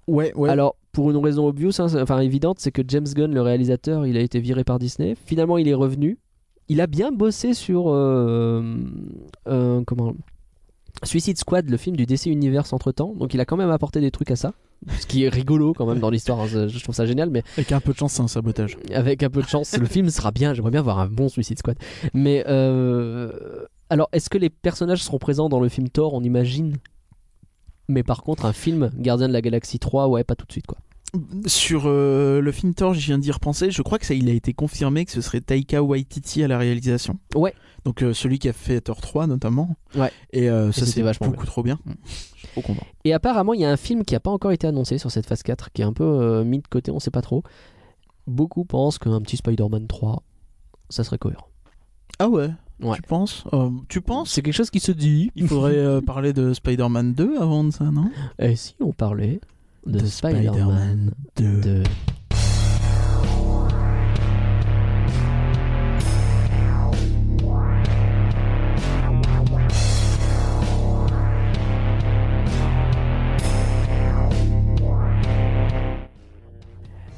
Ouais, ouais. Alors, pour une raison obvious, hein, c'est- enfin évidente, c'est que James Gunn, le réalisateur, il a été viré par Disney. Finalement, il est revenu. Il a bien bossé sur. euh, euh, comment Suicide Squad, le film du DC Universe entre temps. Donc, il a quand même apporté des trucs à ça. Ce qui est rigolo quand même dans l'histoire. hein, Je trouve ça génial. Mais Avec un peu de chance, c'est un sabotage. avec un peu de chance, le film sera bien. J'aimerais bien voir un bon Suicide Squad. Mais euh, alors, est-ce que les personnages seront présents dans le film Thor? On imagine. Mais par contre, un film Gardien de la Galaxie 3, ouais, pas tout de suite quoi. Sur euh, le film Thor, je viens d'y repenser. Je crois que ça, il a été confirmé que ce serait Taika Waititi à la réalisation. Ouais. Donc euh, celui qui a fait Thor 3 notamment. Ouais. Et euh, ça c'est vachement beaucoup trop bien. Je suis trop content. Et apparemment, il y a un film qui n'a pas encore été annoncé sur cette phase 4, qui est un peu euh, mis de côté, on sait pas trop. Beaucoup pensent qu'un petit Spider-Man 3, ça serait cohérent. Ah ouais. Ouais. Tu penses Euh, Tu penses C'est quelque chose qui se dit. Il faudrait euh, parler de Spider-Man 2 avant de ça, non? Et si on parlait de, De Spider-Man 2. 2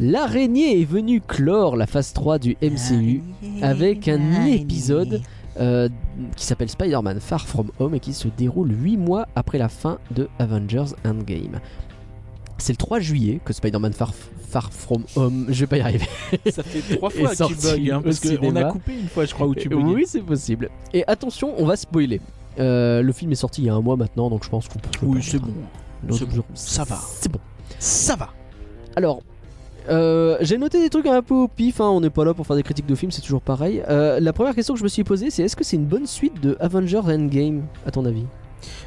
L'araignée est venue clore la phase 3 du MCU avec un épisode euh, qui s'appelle Spider-Man Far From Home et qui se déroule 8 mois après la fin de Avengers Endgame. C'est le 3 juillet que Spider-Man Far, Far From Home, je vais pas y arriver. Ça fait trois fois que tu bugs, hein, parce qu'on a coupé une fois, je crois, où tu buguais. oui, c'est possible. Et attention, on va spoiler. Euh, le film est sorti il y a un mois maintenant, donc je pense qu'on peut. Oui, c'est bon. Bon. Ça va. C'est bon. Ça va. Alors, euh, j'ai noté des trucs un peu au pif, hein, on n'est pas là pour faire des critiques de films, c'est toujours pareil. Euh, la première question que je me suis posée, c'est est-ce que c'est une bonne suite de Avengers Endgame, à ton avis?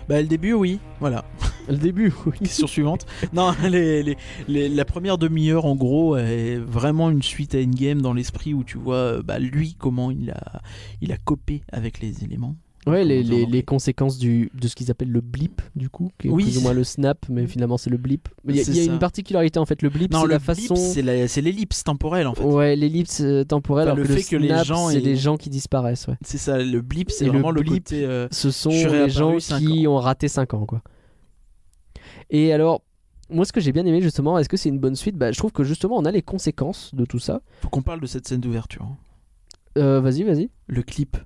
Bah, le début, oui. Voilà. Le début, oui. Question suivante. Non, les, les- les- la première demi-heure, en gros, est vraiment une suite à Endgame dans l'esprit où tu vois, euh, bah, lui, comment il a, il a copé avec les éléments. Ouais, les, les- les conséquences du, de ce qu'ils appellent le blip, du coup, qui est Oui, plus ou moins le snap, mais finalement c'est le blip. Il y a, y une particularité en fait, le blip, c'est la façon. c'est l'ellipse temporelle, en fait. Ouais, l'ellipse euh, temporelle, Enfin, alors le que le fait que les snap, gens c'est aient- des gens qui disparaissent, ouais. C'est ça, le blip, c'est Et le vraiment le, blip, côté... euh, Ce sont les gens qui ont raté 5 ans, quoi. Et alors, moi ce que j'ai bien aimé justement, est-ce que c'est une bonne suite? Bah, Je trouve que justement on a les conséquences de tout ça. faut qu'on parle de cette scène d'ouverture. hein. Euh, vas-y, vas-y. Le clip.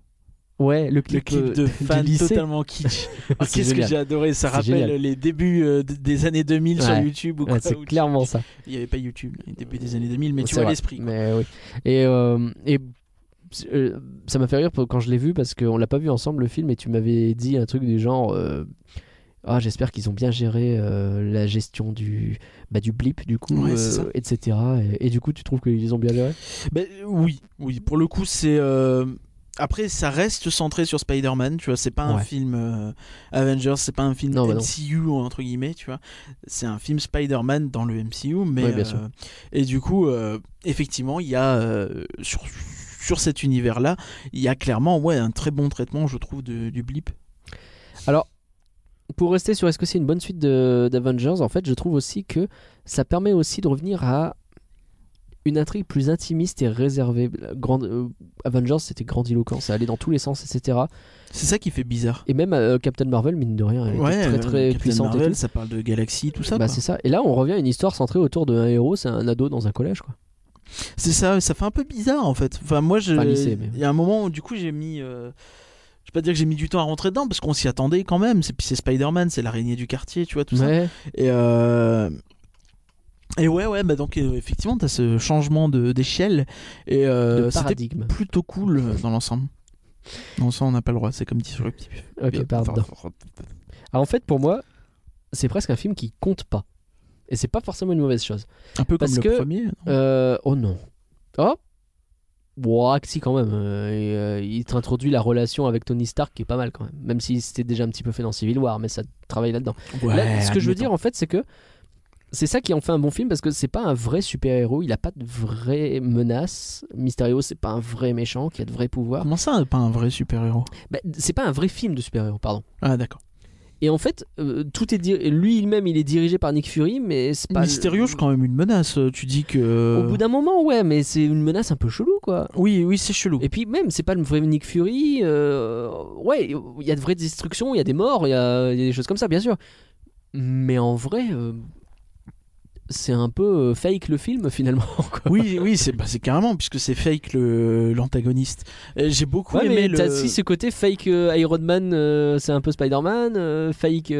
Ouais, le clip, Le clip de fan totalement kitsch. Ah, C'est Qu'est-ce que j'ai adoré, ça rappelle génial. les débuts euh, des années 2000 sur. YouTube ou Ouais, quoi. c'est clairement ça. Il n'y avait pas YouTube, les débuts des années 2000, mais tu vois l'esprit. oui. Et, euh, et euh, ça m'a fait rire quand je l'ai vu parce qu'on l'a pas vu ensemble le film et tu m'avais dit un truc du genre. euh, ah, j'espère qu'ils ont bien géré euh, la gestion du, bah, du blip, du coup, Ouais, euh, etc. Et, et du coup, tu trouves qu'ils ont bien géré? Ben, oui, oui, pour le coup, c'est. euh, Après, ça reste centré sur Spider-Man, tu vois. C'est pas un film euh, Avengers, c'est pas un film bah. MCU, entre guillemets, tu vois. C'est un film Spider-Man dans le MCU, mais. Ouais, bien sûr. euh, Et du coup, euh, effectivement, il y a. sur, sur cet univers-là, il y a clairement ouais, un très bon traitement, je trouve, de- du blip. Alors, pour rester sur est-ce que c'est une bonne suite d'Avengers, en fait, je trouve aussi que ça permet aussi de revenir à une intrigue plus intimiste et réservée. Euh, Avengers, c'était grandiloquent, ça allait dans tous les sens, etc. C'est ça qui fait bizarre. Et même euh, Captain Marvel, mine de rien, elle était très euh, très Captain puissante et Marvel, tout. ça parle de galaxie, tout ça. Bah, c'est ça. Et là, on revient à une histoire centrée autour d'un héros, c'est un ado dans un collège, quoi. C'est ça, ça fait un peu bizarre en fait. Enfin, moi, je. Lycée, mais- Il y a un moment où du coup, j'ai mis. euh, Je vais pas dire que j'ai mis du temps à rentrer dedans parce qu'on s'y attendait quand même. C'est puis c'est Spider-Man, c'est l'araignée du quartier, tu vois tout ça. Ouais. Et euh, et ouais, ouais, bah donc euh, effectivement, t'as ce changement de d'échelle et euh, de c'était paradigme. plutôt cool euh, dans l'ensemble. Dans l'ensemble, on n'a pas le droit, c'est comme disruptif. Ok, Bien, pardon. enfin, Alors, en fait, pour moi, c'est presque un film qui compte pas. Et c'est pas forcément une mauvaise chose. Un peu Parce comme que- le premier. non Euh, oh non. Oh Bon, si quand même. euh, et, euh, il t'introduit la relation avec Tony Stark qui est pas mal quand même. Même si c'était déjà un petit peu fait dans Civil War, mais ça travaille là-dedans. Ouais, Là, ce que je veux admettons. dire en fait, c'est que c'est ça qui en fait un bon film parce que c'est pas un vrai super-héros, il a pas de vraie menace. Mysterio, c'est pas un vrai méchant qui a de vrais pouvoirs. Comment ça, pas un vrai super-héros Bah, c'est pas un vrai film de super-héros, pardon. Ah, d'accord. Et en fait, euh, tout est dir- lui même, il est dirigé par Nick Fury, mais c'est pas. Mysterio, c'est quand même une menace. Tu dis que. Au bout d'un moment, ouais, mais c'est une menace un peu chelou, quoi. Oui, oui, c'est chelou. Et puis même, c'est pas le vrai Nick Fury. euh, ouais, il y a de vraies destructions, il y a des morts, il y a, il y a des choses comme ça, bien sûr. Mais en vrai, euh, c'est un peu euh, fake le film finalement. Quoi. Oui, oui, c'est bah, c'est carrément puisque c'est fake le l'antagoniste. Euh, J'ai beaucoup Ouais, aimé mais le. t'as aussi ce côté fake euh, Iron Man, euh, c'est un peu Spider-Man, euh, fake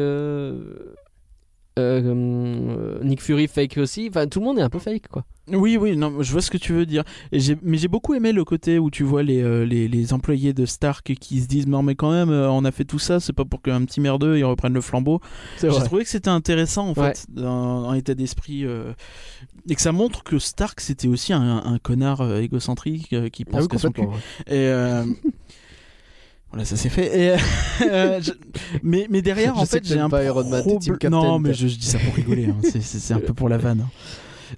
euh, Nick Fury, fake aussi. Enfin, tout le monde est un peu fake quoi. Oui, oui, non, je vois ce que tu veux dire. Et mais j'ai beaucoup aimé le côté où tu vois les, euh, les, les employés de Stark qui se disent non mais quand même, euh, on a fait tout ça, c'est pas pour qu'un petit merdeux il reprenne le flambeau. J'ai trouvé que c'était intéressant en Ouais. fait, dans, dans l'état d'esprit, euh, et que ça montre que Stark c'était aussi un, un connard égocentrique qui pense que son cul. Et voilà, ça s'est fait. Et, euh, je- mais, mais derrière, Je en fait, j'ai un pas Iron Man, Team Non, mais je, je dis ça pour rigoler. hein. C'est- un peu pour la vanne. hein.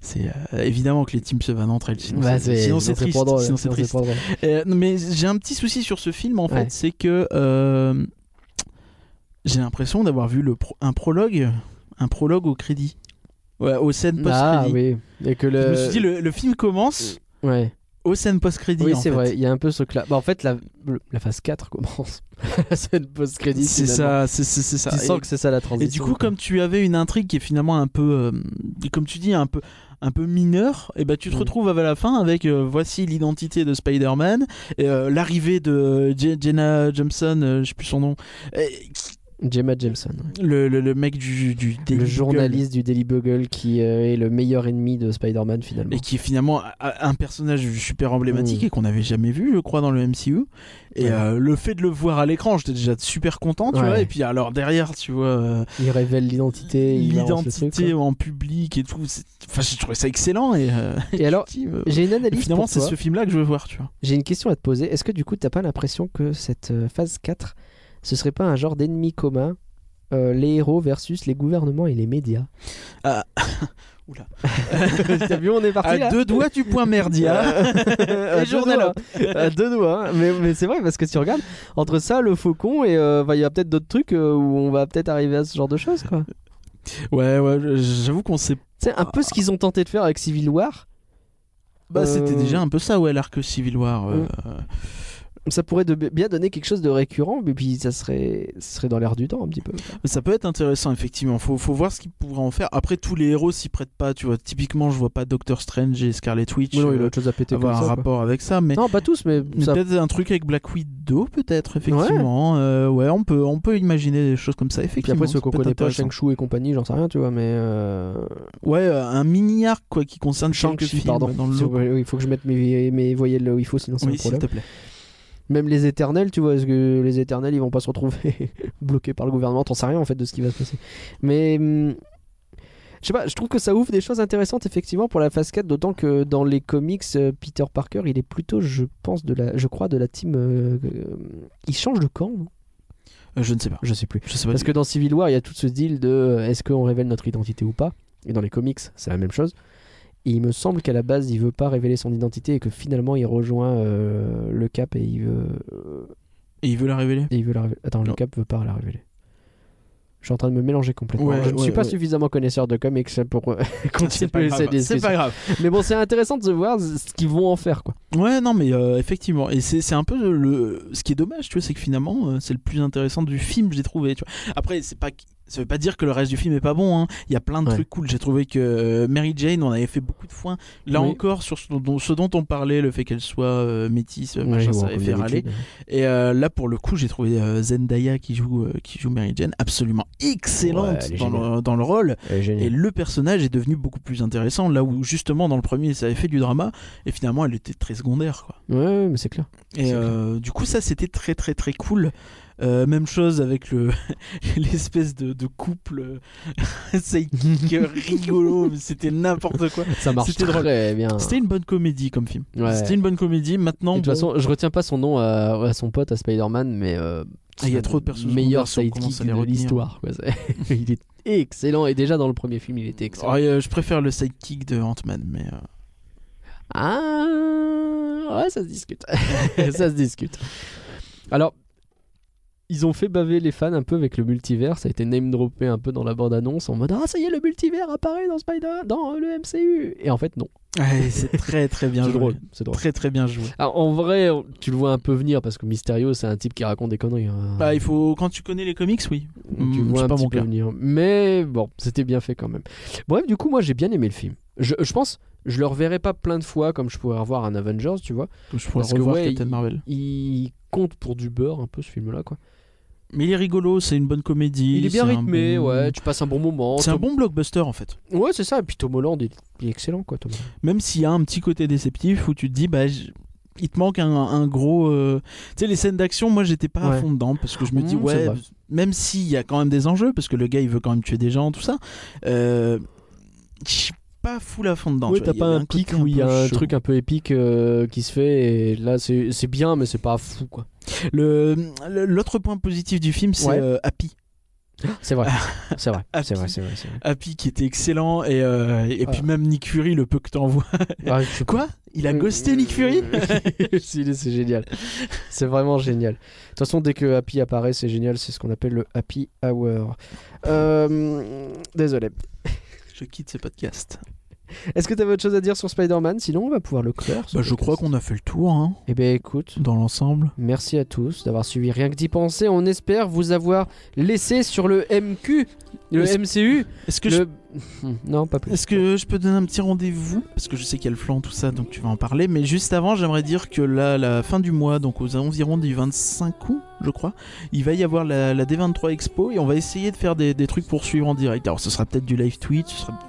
C'est euh, évidemment que les teams se vannent entre elles. Sinon, Bah, c'est- triste. sinon c'est triste. Euh, mais j'ai un petit souci sur ce film en fait, c'est que euh, j'ai l'impression d'avoir vu le pro- un prologue, un prologue au crédit, ouais, aux scènes Ah post-crédit. oui, et que le. Je me suis dit le, le film commence Ouais. Aux scènes post-crédit. Oui, c'est vrai, il y a un peu ce clap. Bah, en fait, la, la phase 4 commence. la scène post-crédit. C'est ça, c'est ça. Tu Et- sens que c'est ça la Et transition. du coup, quoi. comme tu avais une intrigue qui est finalement un peu, euh, comme tu dis, un peu, un peu mineure, et ben tu te Mm. retrouves à la fin avec euh, voici l'identité de Spider-Man, et, euh, l'arrivée de Je- Jenna Jameson, euh, je sais plus son nom, et Gemma Jameson, ouais. le, le, le mec du, du Daily le Bugle, journaliste du Daily Bugle qui euh, est le meilleur ennemi de Spider-Man finalement. et qui est finalement un- personnage super emblématique Mm. et qu'on n'avait jamais vu, je crois, dans le MCU. Et Ouais. euh, le fait de le voir à l'écran, j'étais déjà super content, tu Ouais. vois. Et puis alors derrière, tu vois. euh, Il révèle l'identité, l'identité en public et tout. Enfin, j'ai trouvé ça excellent et, Et alors, j'ai une et analyse finalement, c'est ce film-là que je veux voir, tu vois. J'ai une question à te poser. Est-ce que du coup, t'as pas l'impression que cette phase 4, ce serait pas un genre d'ennemi commun euh, les héros versus les gouvernements et les médias Ah. Oula. T'as vu, on est parti À là deux doigts du point merdia. à Et deux journal. doigts. à deux doigts. hein. Mais, mais c'est vrai parce que si tu regardes entre ça, le faucon et euh, bah, il y a peut-être d'autres trucs euh, où on va peut-être arriver à ce genre de choses quoi. Ouais, ouais, j'avoue qu'on sait. C'est un peu ce qu'ils ont tenté de faire avec Civil War. Bah, c'était déjà un peu ça, ouais, l'arc Civil War. Ça pourrait de- bien donner quelque chose de récurrent, mais puis ça serait, ça serait dans l'air du temps un petit peu. Ça peut être intéressant, effectivement. Faut, faut voir ce qu'ils pourraient en faire. Après, tous les héros s'y prêtent pas. Tu vois, typiquement, je vois pas Doctor Strange et Scarlet Witch Oui, non, il a euh, autre chose à péter avoir un quoi. rapport avec ça. Mais, Non, pas tous, mais mais ça- peut-être un truc avec Black Widow, peut-être, effectivement. Euh, Ouais, on, peut, on peut imaginer des choses comme ça, Puis effectivement. après, ceux ça qu'on connaît pas, intéressant. Shang-Chi et compagnie, j'en sais rien, tu vois, mais. Euh... Ouais, un mini-arc quoi, qui concerne Shang-Chi, films pardon. dans le Il faut que je mette mes, mes voyelles là où il faut, sinon c'est un Oui, s'il problème. te plaît. Même les éternels, tu vois, est-ce que les éternels ils vont pas se retrouver bloqués par le gouvernement T'en sais rien en fait de ce qui va se passer. Mais. hum, Je sais pas, je trouve que ça ouvre des choses intéressantes effectivement pour la phase 4, d'autant que dans les comics, euh, Peter Parker il est plutôt, je pense, de la, je crois, de la team. euh, euh, il change de camp, non? Euh, je ne sais pas. Je sais plus. Je sais pas. Parce que dans Civil War, il y a tout ce deal de euh, est-ce qu'on révèle notre identité ou pas? Et dans les comics, c'est la même chose. Et il me semble qu'à la base, il veut pas révéler son identité et que finalement, il rejoint euh, le Cap et il veut. Et il veut la révéler et il veut la révéler. Attends, le. Cap veut pas la révéler. Je suis en train de me mélanger complètement. Ouais, je ne suis pas ouais. suffisamment connaisseur de comics pour euh, C'est continuer cette C'est discussion. pas grave. Mais bon, c'est intéressant de voir ce qu'ils vont en faire, quoi. Ouais, non, mais euh, effectivement, et c'est c'est un peu le. Ce qui est dommage, tu vois, c'est que finalement, c'est le plus intéressant du film, j'ai trouvé. Tu vois. Après, c'est pas. Ça veut pas dire que le reste du film est pas bon. hein. Il y a plein de Ouais. trucs cool. J'ai trouvé que euh, Mary Jane, on avait fait beaucoup de foin. Là Oui. encore, sur ce dont, ce dont on parlait, le fait qu'elle soit euh, métisse, machin, ça avait fait râler. Et euh, là, pour le coup, j'ai trouvé euh, Zendaya qui joue, qui joue Mary Jane absolument excellente dans, le, dans le rôle. Et le personnage est devenu beaucoup plus intéressant. Là où justement dans le premier, ça avait fait du drama, et finalement, elle était très secondaire. Quoi. Ouais, mais c'est clair. Et euh, du coup, ça, c'était très très très cool. Euh, même chose avec le l'espèce de, de couple euh, sidekick rigolo, mais c'était n'importe quoi. Ça marche C'était drôle. très bien. C'était une bonne comédie comme film. Ouais. C'était une bonne comédie. Maintenant, de toute bon, façon, je retiens pas son nom à, à son pote, à Spider-Man, mais euh, Ah, il y a c'est trop de personnages Meilleur sidekick à les de retenir. l'histoire. il est excellent. Et déjà dans le premier film, il était excellent. ah, euh, je préfère le sidekick de Ant-Man, mais euh, Ah, ouais, ça se discute. ça se discute. Alors, ils ont fait baver les fans un peu avec le multivers. Ça a été name droppé un peu dans la bande annonce en mode Ah, ça y est, le multivers apparaît dans Spider, dans le MCU. Et en fait, non. ouais, c'est très très bien joué. drôle. C'est drôle. Très très bien joué. Alors, en vrai, tu le vois un peu venir parce que Mysterio, c'est un type qui raconte des conneries. hein. Bah, il faut quand tu connais les comics, oui. Donc, tu Mm, vois un pas petit mon peu venir. Mais bon, c'était bien fait quand même. Bref, du coup, moi j'ai bien aimé le film. Je, je pense, je le reverrai pas plein de fois comme je pourrais revoir un Avengers, tu vois. Je pourrais Parce que, revoir ouais, Captain Marvel. Il compte pour du beurre un peu ce film-là, quoi. Mais il est rigolo, c'est une bonne comédie. Il est bien rythmé, bon- ouais. Tu passes un bon moment. C'est un bon blockbuster en fait. Ouais, c'est ça. Et puis Tom Holland, il, il est excellent, quoi. Tom. Même s'il y a un petit côté déceptif où tu te dis, bah, j- il te manque un, un gros. euh, Tu sais, les scènes d'action, moi j'étais pas Ouais. à fond dedans parce que je me dis, Mmh, ouais, même s'il y a quand même des enjeux, parce que le gars il veut quand même tuer des gens, tout ça, euh, pas full à fond dedans. Vois. t'as pas un pic où il y a un truc un peu épique euh, qui se fait. Et là, c'est bien, mais c'est pas fou, quoi. L'autre point positif du film, c'est Ouais. euh, Happy. C'est vrai. c'est vrai. Ah, C'est vrai, c'est vrai. c'est vrai. Happy qui était excellent et, euh, et puis Ah. même Nick Fury, le peu que. Ah, je sais pas. Quoi Il a ghosté Nick Fury? C'est génial. C'est vraiment génial. De toute façon, dès que Happy apparaît, c'est génial. C'est ce qu'on appelle le Happy Hour. Euh, Désolé. Je quitte ce podcast. Est-ce que tu avais autre chose à dire sur Spider-Man? Sinon, on va pouvoir le clore. ce Bah, je podcast. crois qu'on a fait le tour hein, Eh bien, écoute, dans l'ensemble. merci à tous d'avoir suivi Rien que d'y penser. On espère vous avoir laissé sur le MQ, le MCU. Est-ce que, je, le... Non, pas plus. est-ce que je peux donner un petit rendez-vous Parce que je sais qu'il y a le flanc, tout ça, donc tu vas en parler. Mais juste avant, j'aimerais dire que là, la fin du mois, donc aux environs du 25 août, je crois, il va y avoir la, la D23 Expo et on va essayer de faire des, des trucs pour suivre en direct. Alors, ce sera peut-être du live Twitch, ce sera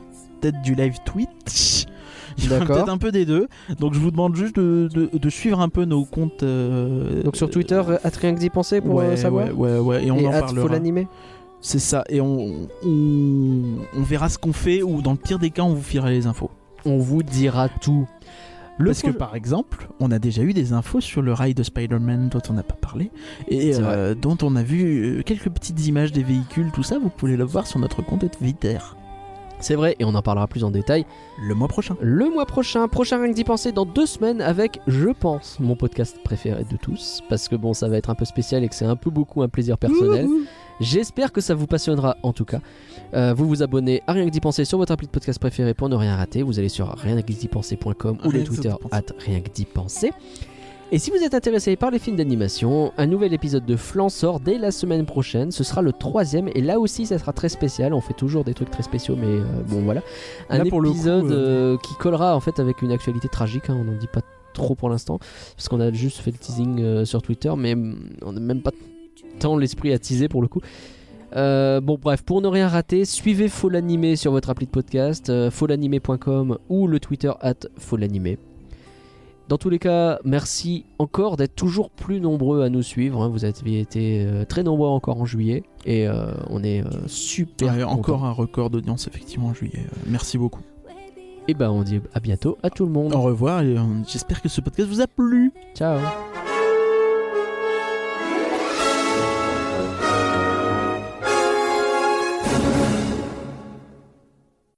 peut-être du live Twitch. Il peut-être un peu des deux. Donc, je vous demande juste de, de- de suivre un peu nos comptes. euh, Donc sur Twitter, à Rien que d'y penser pour ouais, euh, savoir. ouais, ouais, ouais, et on Et en at parlera. faut l'animer. C'est ça, et on, on, on verra ce qu'on fait, ou dans le pire des cas, on vous filera les infos. On vous dira tout. Le Parce que par exemple, on a déjà eu des infos sur le rail de Spider-Man dont on n'a pas parlé, et euh, dont on a vu euh, quelques petites images des véhicules, tout ça, vous pouvez le voir sur notre compte Twitter C'est vrai, et on en parlera plus en détail le mois prochain. le mois prochain. Prochain Rien que d'y penser dans deux semaines avec, je pense, mon podcast préféré de tous. Parce que bon, ça va être un peu spécial et que c'est un peu beaucoup un plaisir personnel. J'espère que ça vous passionnera en tout cas. Euh, vous vous abonnez à Rien que d'y penser sur votre appli de podcast préféré pour ne rien rater. Vous allez sur rien que d'y penser.com ou le Twitter at rien que d'y penser. Et si vous êtes intéressé par les films d'animation, un nouvel épisode de Flan sort dès la semaine prochaine. Ce sera le troisième et là aussi ça sera très spécial. On fait toujours des trucs très spéciaux, mais euh, bon voilà. Un Là, pour le épisode coup, euh, qui collera en fait avec une actualité tragique. hein, on n'en dit pas trop pour l'instant parce qu'on a juste fait le teasing euh, sur Twitter, mais hum, on n'a même pas tant l'esprit teaser pour le coup. Euh, bon bref, pour ne rien rater, suivez Folanimé sur votre appli de podcast, euh, folanimé.com ou le Twitter at Folanimé. Dans tous les cas, merci encore d'être toujours plus nombreux à nous suivre. hein. Vous avez été euh, très nombreux encore en juillet et euh, on est super. Encore un record d'audience effectivement en juillet. Merci beaucoup. Et ben on dit à bientôt à tout le monde. Au revoir et j'espère que ce podcast vous a plu. Ciao.